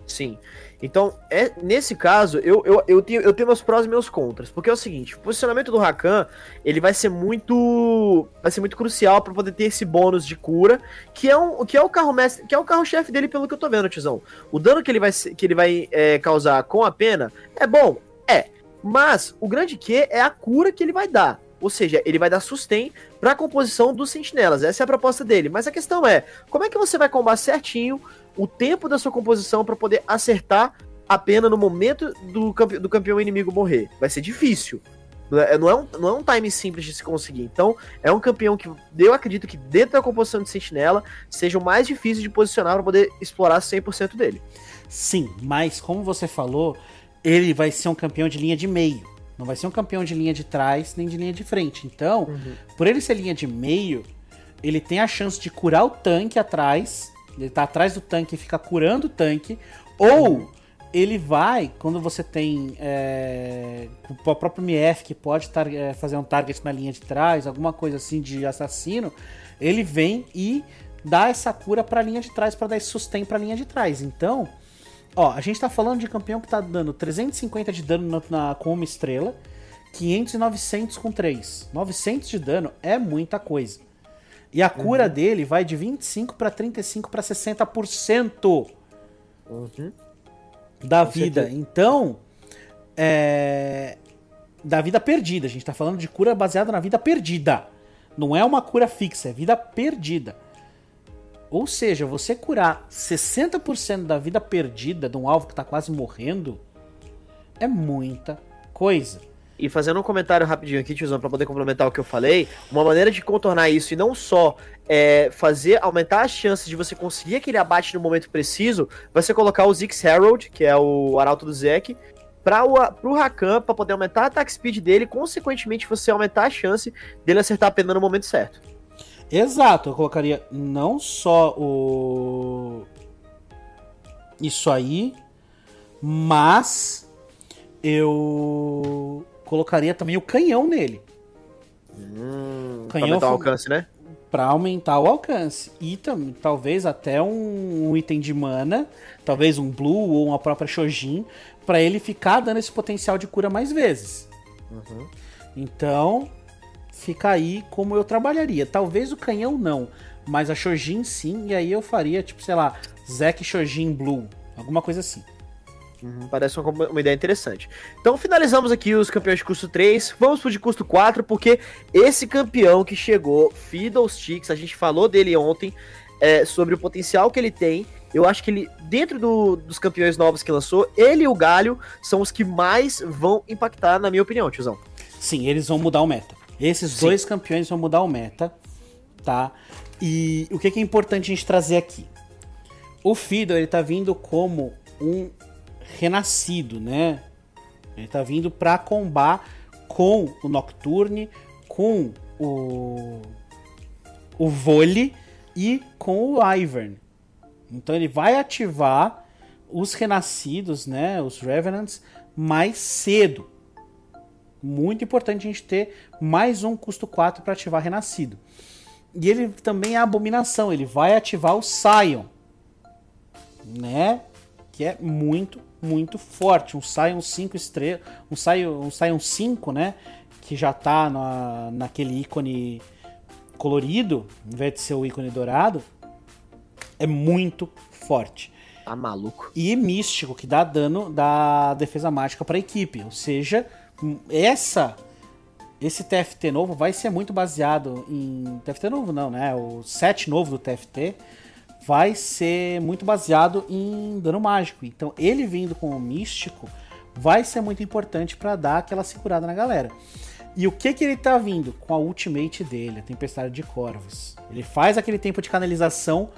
Sim. Então, é, nesse caso, eu, eu, eu, tenho, eu tenho meus prós e meus contras. Porque é o seguinte, o posicionamento do Rakan, ele vai ser muito. Vai ser muito crucial para poder ter esse bônus de cura, que é, um, que é o carro mestre, que é o carro-chefe dele, pelo que eu tô vendo, Tizão. O dano que ele vai, que ele vai é, causar com a pena é bom, é. Mas o grande que é a cura que ele vai dar. Ou seja, ele vai dar sustain para a composição dos sentinelas. Essa é a proposta dele. Mas a questão é, como é que você vai combar certinho o tempo da sua composição para poder acertar a pena no momento do, campe do campeão inimigo morrer? Vai ser difícil. Não é, não, é um, não é um time simples de se conseguir. Então, é um campeão que eu acredito que dentro da composição de sentinela seja o mais difícil de posicionar para poder explorar 100% dele.
Sim, mas como você falou, ele vai ser um campeão de linha de meio. Não vai ser um campeão de linha de trás nem de linha de frente. Então, uhum. por ele ser linha de meio, ele tem a chance de curar o tanque atrás. Ele tá atrás do tanque e fica curando o tanque. Ou ele vai, quando você tem é, o próprio MF que pode é, fazer um target na linha de trás, alguma coisa assim de assassino, ele vem e dá essa cura para a linha de trás para dar esse sustain para a linha de trás. Então, Ó, a gente tá falando de campeão que tá dando 350 de dano na, na, com uma estrela, 500 e 900 com 3. 900 de dano é muita coisa. E a cura uhum. dele vai de 25 para 35 para 60% uhum. da vida. Então, é... da vida perdida. A gente tá falando de cura baseada na vida perdida. Não é uma cura fixa, é vida perdida. Ou seja, você curar 60% da vida perdida de um alvo que tá quase morrendo é muita coisa.
E fazendo um comentário rapidinho aqui, tiozão, pra poder complementar o que eu falei, uma maneira de contornar isso e não só é, fazer aumentar as chances de você conseguir aquele abate no momento preciso, vai ser colocar o Zix Herald, que é o arauto do Zek, para o pro Rakan, para poder aumentar a attack speed dele, consequentemente você aumentar a chance dele acertar a pena no momento certo.
Exato, eu colocaria não só o. Isso aí, mas eu colocaria também o canhão nele.
Hum, canhão pra aumentar o alcance, né?
Pra aumentar o alcance. E tam, talvez até um, um, item de mana, talvez um blue ou uma própria Shojin, para ele ficar dando esse potencial de cura mais vezes. Uhum. Então, fica aí como eu trabalharia. Talvez o canhão não, mas a Shojin sim, e aí eu faria, tipo, sei lá, Zack Shojin Blue, alguma coisa assim.
Uhum, parece uma, uma, ideia interessante. Então finalizamos aqui os campeões de custo 3. Vamos pro de custo 4, porque esse campeão que chegou, Fiddlesticks, a gente falou dele ontem, é, sobre o potencial que ele tem. Eu acho que ele, dentro do, dos campeões novos que lançou, ele e o Galho são os que mais vão impactar, na minha opinião, tiozão.
Sim, eles vão mudar o meta. Esses Sim. dois campeões vão mudar o meta, tá? E o que, é importante a gente trazer aqui? O Fido, ele tá vindo como um renascido, né? Ele tá vindo pra combar com o Nocturne, com o o Vole e com o Ivern. Então ele vai ativar os renascidos, né, os Revenants, mais cedo muito importante a gente ter mais um custo 4 para ativar Renascido. E ele também é abominação, ele vai ativar o Sion. Né? Que é muito, muito forte. Um Sion 5 estrelas. Um Sion, um Sion 5, né? Que já tá na, naquele ícone colorido, em vez de ser o ícone dourado. É muito forte.
Tá maluco.
E místico, que dá dano da defesa mágica para a equipe. Ou seja, essa esse TFT novo vai ser muito baseado em TFT novo não, né? O set novo do TFT vai ser muito baseado em dano mágico. Então, ele vindo com o místico vai ser muito importante para dar aquela segurada na galera. E o que que ele tá vindo com a ultimate dele, a Tempestade de Corvos? Ele faz aquele tempo de canalização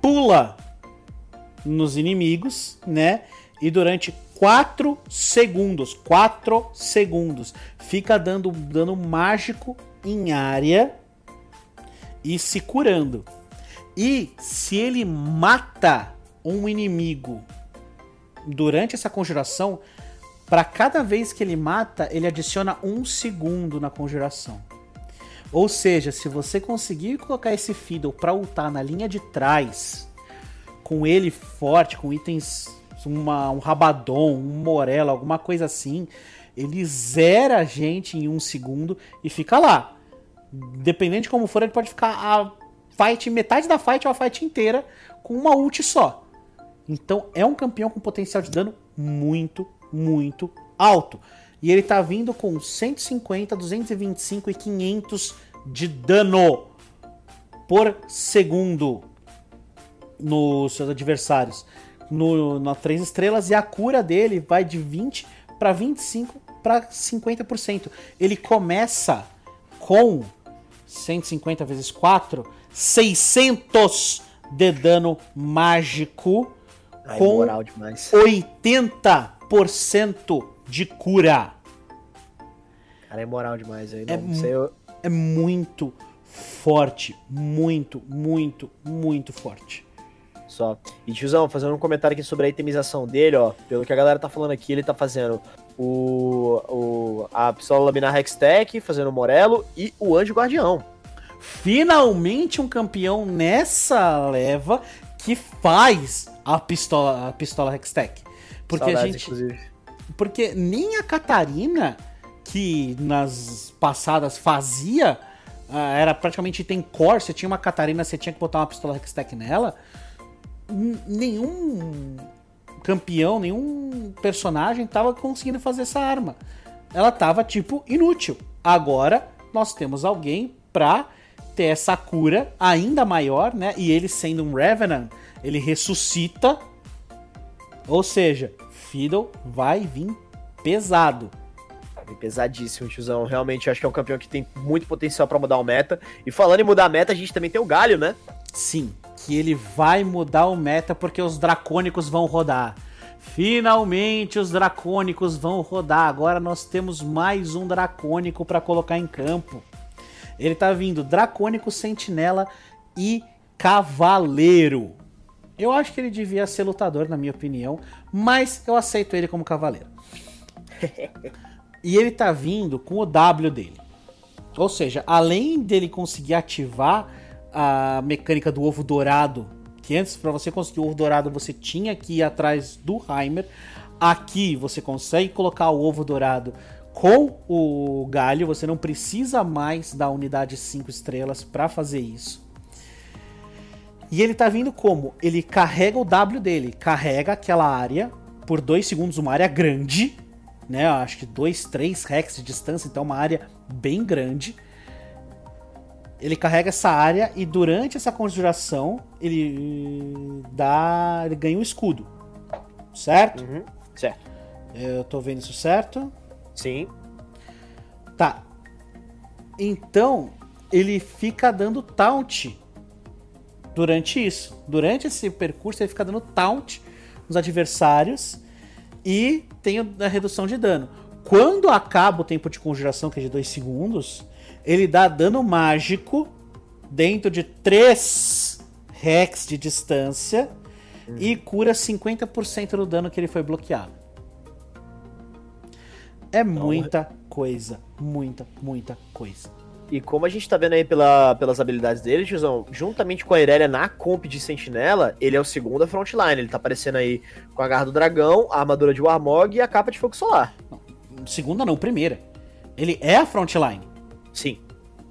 pula nos inimigos, né? E durante 4 segundos, 4 segundos, fica dando dano mágico em área e se curando. E se ele mata um inimigo durante essa conjuração, para cada vez que ele mata, ele adiciona um segundo na conjuração. Ou seja, se você conseguir colocar esse Fiddle para ultar na linha de trás, com ele forte, com itens, uma, um Rabadon, um Morello, alguma coisa assim, ele zera a gente em um segundo e fica lá. Dependente de como for, ele pode ficar a fight, metade da fight ou a fight inteira com uma ult só. Então é um campeão com potencial de dano muito, muito alto. E ele tá vindo com 150, 225 e 500 de dano por segundo nos seus adversários. No, na 3 estrelas e a cura dele vai de 20 para 25 para 50%. Ele começa com 150 vezes 4, 600 de dano mágico
Ai,
com
moral demais.
80% de cura.
Cara, é moral demais aí.
É
sei, eu...
É muito forte, muito, muito, muito forte.
Só. E tiozão, fazendo um comentário aqui sobre a itemização dele, ó. Pelo que a galera tá falando aqui, ele tá fazendo o, o a pistola laminar Hextech, fazendo o Morello e o Anjo Guardião.
Finalmente um campeão nessa leva que faz a pistola, a pistola Hextech. Porque a gente.
inclusive.
Porque nem a Catarina, que nas passadas fazia, ah, era praticamente item core, você tinha uma Catarina, você tinha que botar uma pistola Hextech nela. Nenhum campeão, nenhum personagem tava conseguindo fazer essa arma. Ela tava, tipo, inútil. Agora, nós temos alguém pra ter essa cura ainda maior, né? E ele sendo um Revenant, ele ressuscita. Ou seja, Fiddle vai vir pesado.
É Pesadíssimo, tiozão. Realmente acho que é um campeão que tem muito potencial pra mudar o meta. E falando em mudar a meta, a gente também tem o Galho, né?
Sim, que ele vai mudar o meta porque os dracônicos vão rodar. Finalmente os dracônicos vão rodar. Agora nós temos mais um dracônico para colocar em campo. Ele tá vindo dracônico, sentinela e cavaleiro. Eu acho que ele devia ser lutador, na minha opinião, mas eu aceito ele como cavaleiro. e ele tá vindo com o W dele. Ou seja, além dele conseguir ativar a mecânica do ovo dourado, que antes para você conseguir o ovo dourado você tinha que ir atrás do Heimer, aqui você consegue colocar o ovo dourado com o galho, você não precisa mais da unidade 5 estrelas para fazer isso. E ele tá vindo como? Ele carrega o W dele, carrega aquela área por 2 segundos, uma área grande, né? Acho que 2, 3 rex de distância, então uma área bem grande. Ele carrega essa área e durante essa conjuração ele dá, ele ganha um escudo. Certo?
Uhum. Certo.
Eu tô vendo isso certo?
Sim.
Tá. Então, ele fica dando taunt durante isso. Durante esse percurso, ele fica dando taunt nos adversários e tem a redução de dano. Quando acaba o tempo de conjuração, que é de 2 segundos, ele dá dano mágico dentro de 3 hex de distância e cura 50% do dano que ele foi bloqueado. É muita coisa, muita, muita coisa.
E como a gente tá vendo aí pela, pelas habilidades dele, tiozão, juntamente com a Irelia na comp de sentinela, ele é o segundo da frontline. Ele tá aparecendo aí com a garra do dragão, a armadura de Warmog e a capa de fogo solar.
Segunda não, primeira. Ele é a frontline.
Sim.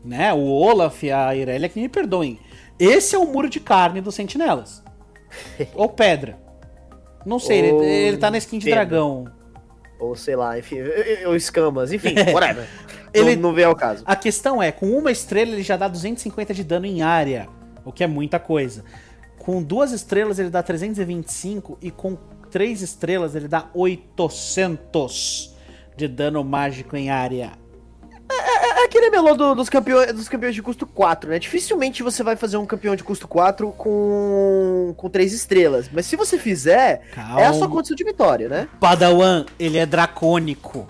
né? O Olaf e a Irelia que me perdoem. Esse é o muro de carne dos sentinelas. Ou pedra. Não sei, ele, ele tá na skin de
pena.
dragão.
Ou sei lá, enfim, ou escamas, enfim, whatever.
Ele-
não, não vem ao caso.
A questão é, com uma estrela ele já dá 250 de dano em área, o que é muita coisa. Com duas estrelas ele dá 325 e com três estrelas ele dá 800 de dano mágico em área.
Aquele melô do, dos, campeões, dos campeões de custo 4, né? Dificilmente você vai fazer um campeão de custo 4 com, com 3 estrelas. Mas se você fizer, Calma. é a sua condição de vitória, né?
Padawan, ele é dracônico.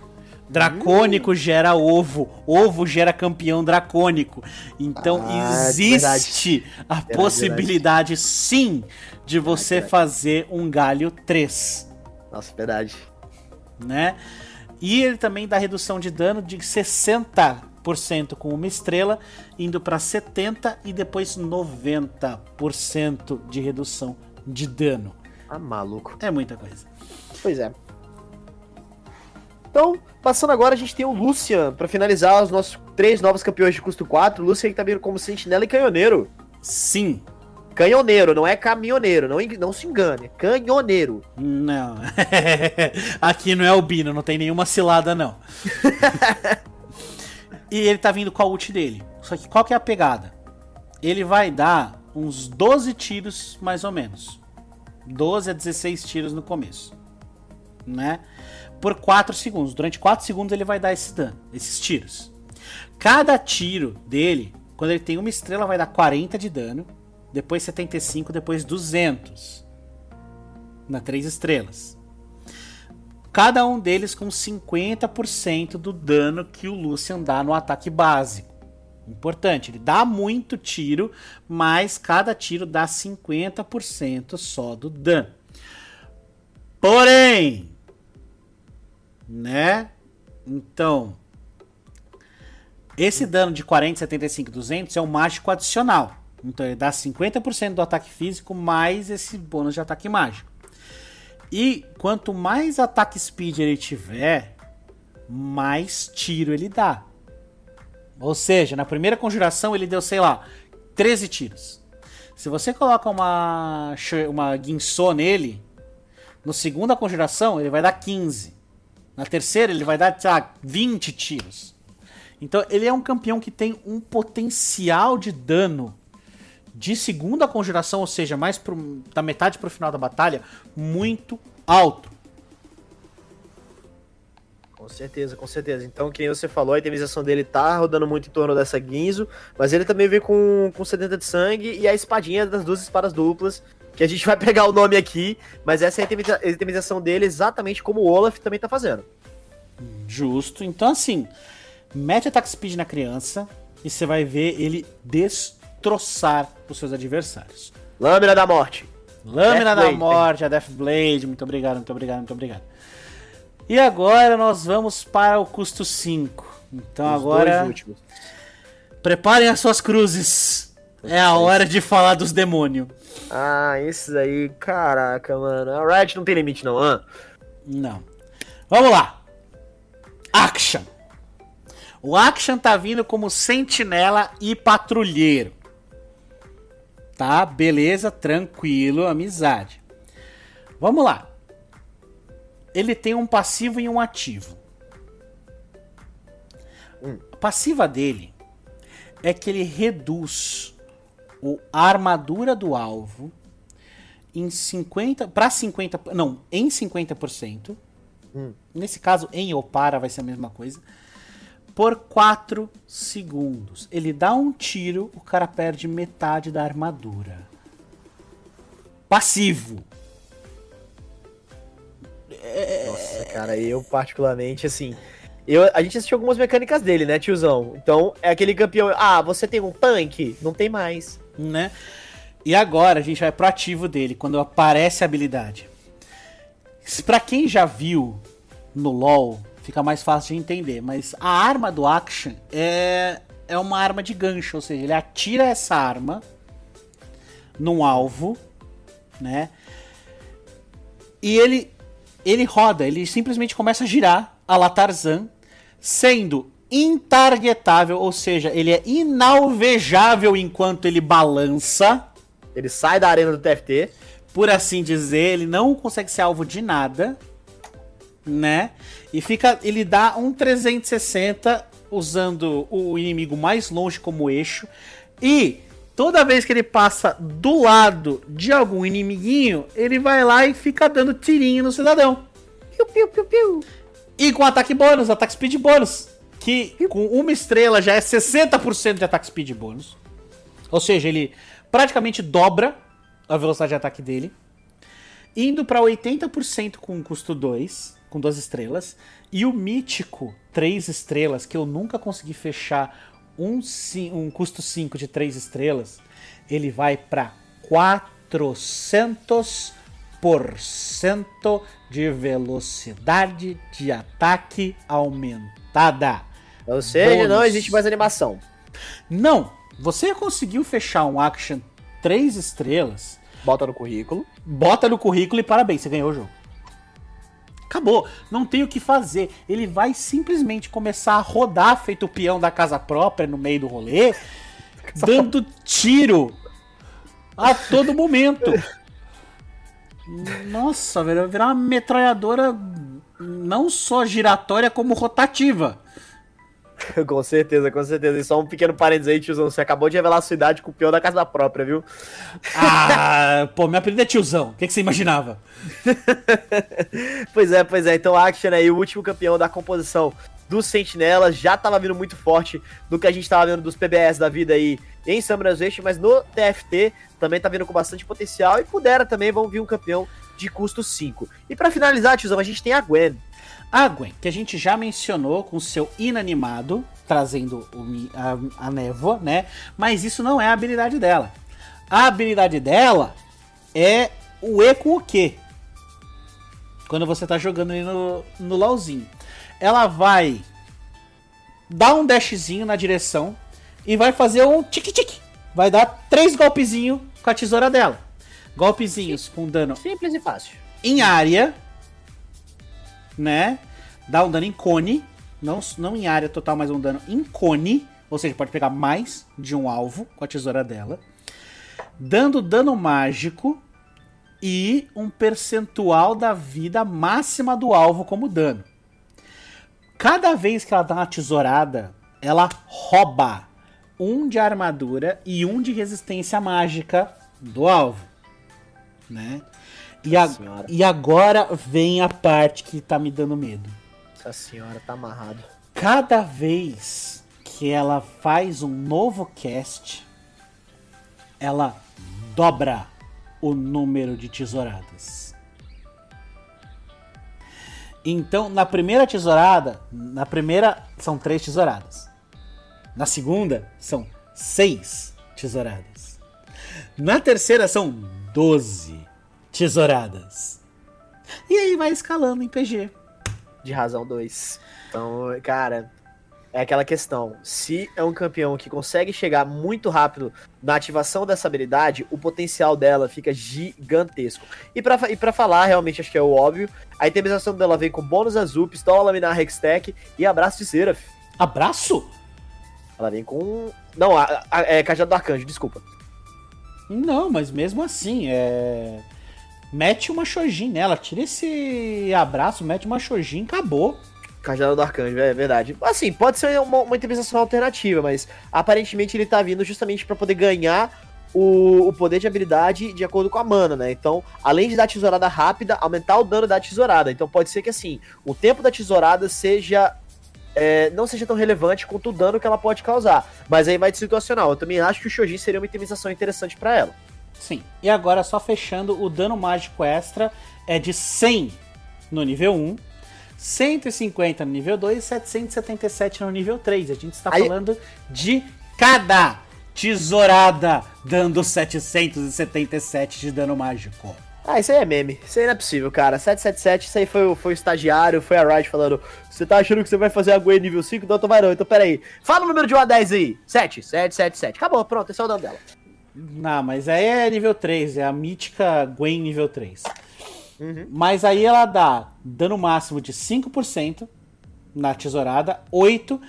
Dracônico hum. gera ovo, ovo gera campeão dracônico. Então ah, existe verdade. a possibilidade, verdade. sim, de você fazer um galho 3.
Nossa, verdade.
Né? E ele também dá redução de dano de 60% com uma estrela, indo para 70% e depois 90% de redução de dano.
Ah, maluco.
É muita coisa.
Pois é. Então, passando agora, a gente tem o Lucian para finalizar os nossos três novos campeões de custo 4. O Lucian que tá vindo como sentinela e canhoneiro.
Sim.
Canhoneiro, não é caminhoneiro, não, não se engane. Canhoneiro.
Não. Aqui não é albino, não tem nenhuma cilada, não. e ele tá vindo com a ult dele. Só que qual que é a pegada? Ele vai dar uns 12 tiros, mais ou menos. 12 a 16 tiros no começo. Né? por 4 segundos. Durante 4 segundos ele vai dar esse dano, esses tiros. Cada tiro dele, quando ele tem uma estrela, vai dar 40 de dano, depois 75, depois 200. Na 3 estrelas. Cada um deles com 50% do dano que o Lucian dá no ataque básico. Importante, ele dá muito tiro, mas cada tiro dá 50% só do dano. Porém, né? Então, esse dano de 40, 75, 200 é um mágico adicional. Então ele dá 50% do ataque físico mais esse bônus de ataque mágico. E quanto mais ataque speed ele tiver, mais tiro ele dá. Ou seja, na primeira conjuração ele deu, sei lá, 13 tiros. Se você coloca uma, uma nele, no segunda conjuração ele vai dar 15. Na terceira, ele vai dar, sei lá, 20 tiros. Então, ele é um campeão que tem um potencial de dano de segunda conjuração, ou seja, mais pro, da metade pro final da batalha, muito alto.
Com certeza, com certeza. Então, quem você falou, a itemização dele tá rodando muito em torno dessa Guinzo, mas ele também vem com, com 70 de sangue e a espadinha das duas espadas duplas, que a gente vai pegar o nome aqui, mas essa é a itemização dele exatamente como o Olaf também tá fazendo.
Justo. Então, assim, mete attack speed na criança e você vai ver ele destroçar os seus adversários.
Lâmina da morte.
Lâmina Death da morte, a Death Blade. Muito obrigado, muito obrigado, muito obrigado. E agora nós vamos para o custo 5. Então os agora. Preparem as suas cruzes. É a hora de falar dos demônios.
Ah, esses aí, caraca, mano. A Riot não tem limite, não, ah?
Não. Vamos lá. Action. O Action tá vindo como sentinela e patrulheiro. Tá, beleza, tranquilo, amizade. Vamos lá. Ele tem um passivo e um ativo. Hum. A passiva dele é que ele reduz o, a armadura do alvo em 50 para 50, não, em 50%. Hum. Nesse caso, em ou para vai ser a mesma coisa. Por 4 segundos. Ele dá um tiro, o cara perde metade da armadura. Passivo.
Nossa, cara, eu particularmente, assim, eu, a gente assistiu algumas mecânicas dele, né, tiozão? Então, é aquele campeão. Ah, você tem um tanque? Não tem mais
né? E agora a gente vai pro ativo dele, quando aparece a habilidade. Pra quem já viu no LoL, fica mais fácil de entender, mas a arma do Action é, é uma arma de gancho, ou seja, ele atira essa arma num alvo, né? E ele ele roda, ele simplesmente começa a girar a la Tarzan, sendo intargetável, ou seja, ele é inalvejável enquanto ele balança.
Ele sai da arena do TFT.
Por assim dizer, ele não consegue ser alvo de nada, né? E fica, ele dá um 360 usando o inimigo mais longe como eixo e toda vez que ele passa do lado de algum inimiguinho, ele vai lá e fica dando tirinho no cidadão. Piu, piu, piu, piu. E com ataque bônus, ataque speed bônus que com uma estrela já é 60% de ataque speed bônus. Ou seja, ele praticamente dobra a velocidade de ataque dele. Indo para 80% com custo 2, com duas estrelas. E o mítico 3 estrelas, que eu nunca consegui fechar um, um custo 5 de 3 estrelas, ele vai para 400% de velocidade de ataque aumentada.
Ou seja, Bônus. não existe mais animação.
Não, você conseguiu fechar um action 3 estrelas.
Bota no currículo.
Bota no currículo e parabéns, você ganhou o jogo. Acabou, não tem o que fazer. Ele vai simplesmente começar a rodar feito o peão da casa própria no meio do rolê, dando tiro a todo momento. Nossa, velho, vai virar uma metralhadora não só giratória como rotativa.
com certeza, com certeza. E só um pequeno parênteses aí, tiozão. Você acabou de revelar a sua idade com o peão da casa própria, viu?
Ah, pô, meu apelido é tiozão. O que, que você imaginava?
pois é, pois é. Então, Action aí, o último campeão da composição dos Sentinelas, já tava vindo muito forte do que a gente tava vendo dos PBS da vida aí em Summoners Waste, mas no TFT também tá vindo com bastante potencial e pudera também vão vir um campeão de custo 5. E para finalizar, tiozão, a gente tem a Gwen.
A Gwen, que a gente já mencionou com seu inanimado, trazendo o, a, a névoa, né? Mas isso não é a habilidade dela. A habilidade dela é o E com o Q. Quando você tá jogando ali no, no LOLzinho. Ela vai dar um dashzinho na direção e vai fazer um tique-tique. Vai dar três golpezinhos com a tesoura dela. Golpezinhos com dano
simples e fácil.
Em área, né? Dá um dano em cone, não, não em área total, mas um dano em cone, ou seja, pode pegar mais de um alvo com a tesoura dela. Dando dano mágico e um percentual da vida máxima do alvo como dano. Cada vez que ela dá uma tesourada, ela rouba um de armadura e um de resistência mágica do alvo, né? E, a, e agora vem a parte que tá me dando medo.
Essa senhora tá amarrado.
Cada vez que ela faz um novo cast, ela dobra o número de tesouradas. Então, na primeira tesourada, na primeira são três tesouradas. Na segunda são seis tesouradas. Na terceira são doze tesouradas. E aí vai escalando em PG.
De razão 2. Então, cara, é aquela questão. Se é um campeão que consegue chegar muito rápido na ativação dessa habilidade, o potencial dela fica gigantesco. E pra, e pra falar, realmente acho que é o óbvio, a itemização dela vem com bônus azul, pistola laminar Hextech e abraço de Seraph.
Abraço?
Ela vem com. Não, a, a, é Cajado do Arcanjo, desculpa.
Não, mas mesmo assim, é mete uma Shojin nela, tira esse abraço, mete uma Shojin, acabou.
Cajado do Arcanjo, é verdade. Assim, pode ser uma, uma interpretação alternativa, mas aparentemente ele tá vindo justamente para poder ganhar o, o, poder de habilidade de acordo com a mana, né? Então, além de dar tesourada rápida, aumentar o dano da tesourada. Então pode ser que assim, o tempo da tesourada seja. É, não seja tão relevante quanto o dano que ela pode causar. Mas aí vai de situacional. Eu também acho que o Shojin seria uma itemização interessante para ela.
Sim. E agora, só fechando, o dano mágico extra é de 100 no nível 1, 150 no nível 2 e 777 no nível 3. A gente está Aí... falando de cada tesourada dando 777 de dano mágico.
Ah, isso aí é meme. Isso aí não é possível, cara. 777, isso aí foi, foi o estagiário, foi a Riot falando: Você tá achando que você vai fazer a Gwen nível 5? Então tu vai não. Então pera aí. Fala o número de 1 a 10 aí. 7, 7, 7, 7. Acabou, pronto, esse é o dano dela.
Não, mas aí é nível 3, é a mítica Gwen nível 3. Uhum. Mas aí ela dá dano máximo de 5% na tesourada, 8%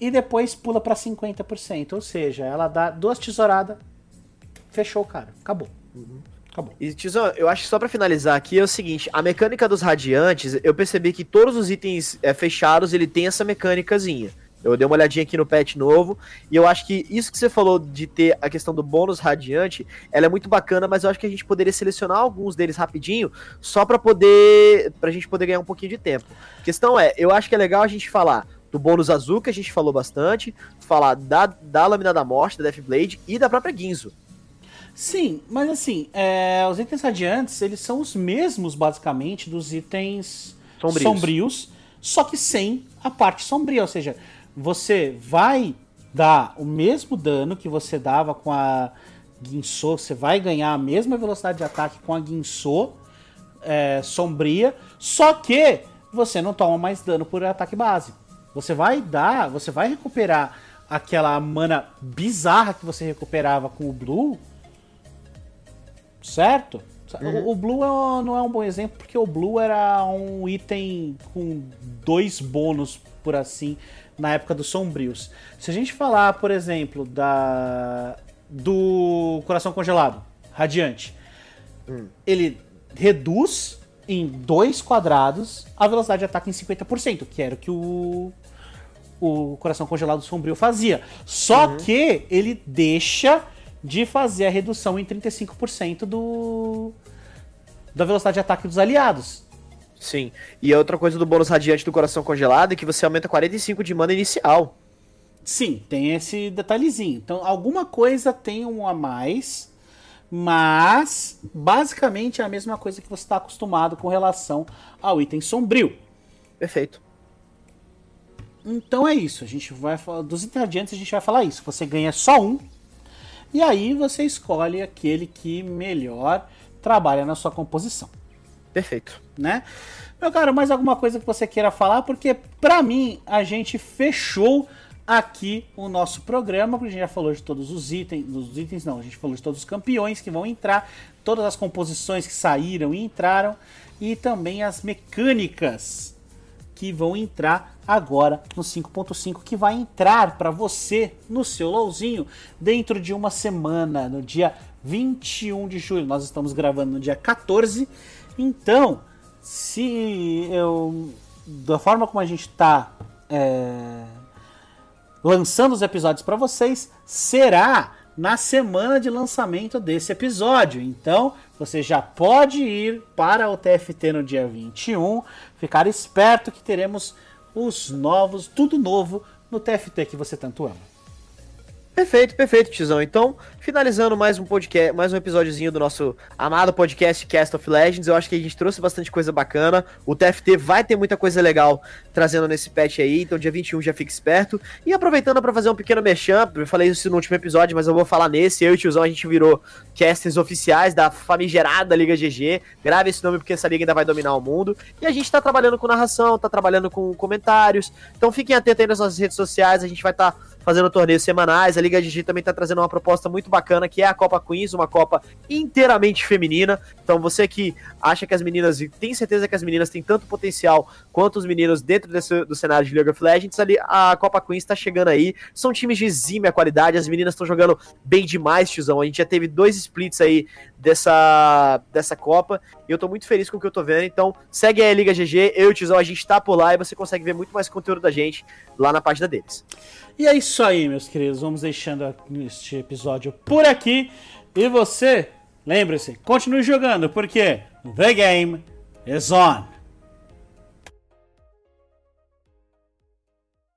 e depois pula para 50%. Ou seja, ela dá duas tesouradas, fechou o cara, acabou. Uhum.
Acabou. E, Tizão, eu acho que só pra finalizar aqui é o seguinte: a mecânica dos radiantes, eu percebi que todos os itens é, fechados ele tem essa mecânicazinha. Eu dei uma olhadinha aqui no patch novo e eu acho que isso que você falou de ter a questão do bônus radiante, ela é muito bacana, mas eu acho que a gente poderia selecionar alguns deles rapidinho, só para poder pra gente poder ganhar um pouquinho de tempo. A questão é, eu acho que é legal a gente falar do bônus azul, que a gente falou bastante, falar da, da Lâmina da Morte, da Deathblade e da própria Ginzo.
Sim, mas assim, é, os itens radiantes, eles são os mesmos, basicamente, dos itens sombrios. sombrios, só que sem a parte sombria, ou seja, você vai dar o mesmo dano que você dava com a Guinsô, você vai ganhar a mesma velocidade de ataque com a Guinsô é, sombria, só que você não toma mais dano por ataque base. Você vai dar, você vai recuperar aquela mana bizarra que você recuperava com o Blue, certo? Uhum. O, o, Blue é, não é um bom exemplo porque o Blue era um item com dois bônus, por assim, na época dos sombrios. Se a gente falar, por exemplo, da do coração congelado, radiante, hum. ele reduz em dois quadrados a velocidade de ataque em 50%, que era o que o o coração congelado sombrio fazia. Só uhum. que ele deixa de fazer a redução em 35% do da velocidade de ataque dos aliados.
Sim. E a outra coisa do bônus radiante do coração congelado é que você aumenta 45 de mana inicial.
Sim, tem esse detalhezinho. Então, alguma coisa tem um a mais, mas basicamente é a mesma coisa que você está acostumado com relação ao item sombrio.
Perfeito.
Então é isso. A gente vai falar dos interdiantes, a gente vai falar isso. Você ganha só um. E aí você escolhe aquele que melhor trabalha na sua composição.
Perfeito.
Né? Meu cara, mais alguma coisa que você queira falar? Porque para mim a gente fechou aqui o nosso programa, porque a gente já falou de todos os itens, dos itens não, a gente falou de todos os campeões que vão entrar, todas as composições que saíram e entraram e também as mecânicas que vão entrar agora no 5.5 que vai entrar para você no seu LOLzinho dentro de uma semana, no dia 21 de julho. Nós estamos gravando no dia 14 então, se eu. Da forma como a gente está é, lançando os episódios para vocês, será na semana de lançamento desse episódio. Então, você já pode ir para o TFT no dia 21, ficar esperto que teremos os novos, tudo novo no TFT que você tanto ama.
Perfeito, perfeito, Tizão. Então, finalizando mais um podcast, mais um episódiozinho do nosso amado podcast Cast of Legends. Eu acho que a gente trouxe bastante coisa bacana. O TFT vai ter muita coisa legal trazendo nesse patch aí, então dia 21 já fica esperto. E aproveitando para fazer um pequeno merchan, eu falei isso no último episódio, mas eu vou falar nesse. Eu e o Tizão a gente virou casters oficiais da famigerada Liga GG. Grave esse nome porque essa liga ainda vai dominar o mundo. E a gente tá trabalhando com narração, tá trabalhando com comentários. Então fiquem atentos aí nas nossas redes sociais, a gente vai estar tá fazendo torneios semanais. A Liga GG também está trazendo uma proposta muito bacana, que é a Copa Queens, uma Copa inteiramente feminina. Então você que acha que as meninas, e tem certeza que as meninas têm tanto potencial quanto os meninos dentro desse, do cenário de League of Legends, ali a Copa Queens está chegando aí. São times de exímia qualidade, as meninas estão jogando bem demais, tiozão. A gente já teve dois splits aí dessa, dessa Copa. E eu tô muito feliz com o que eu tô vendo. Então, segue aí a Liga GG, eu e o Tizão, a gente tá por lá e você consegue ver muito mais conteúdo da gente lá na página deles.
E é isso aí, meus queridos. Vamos deixando este episódio por aqui. E você, lembre-se, continue jogando, porque The Game is On.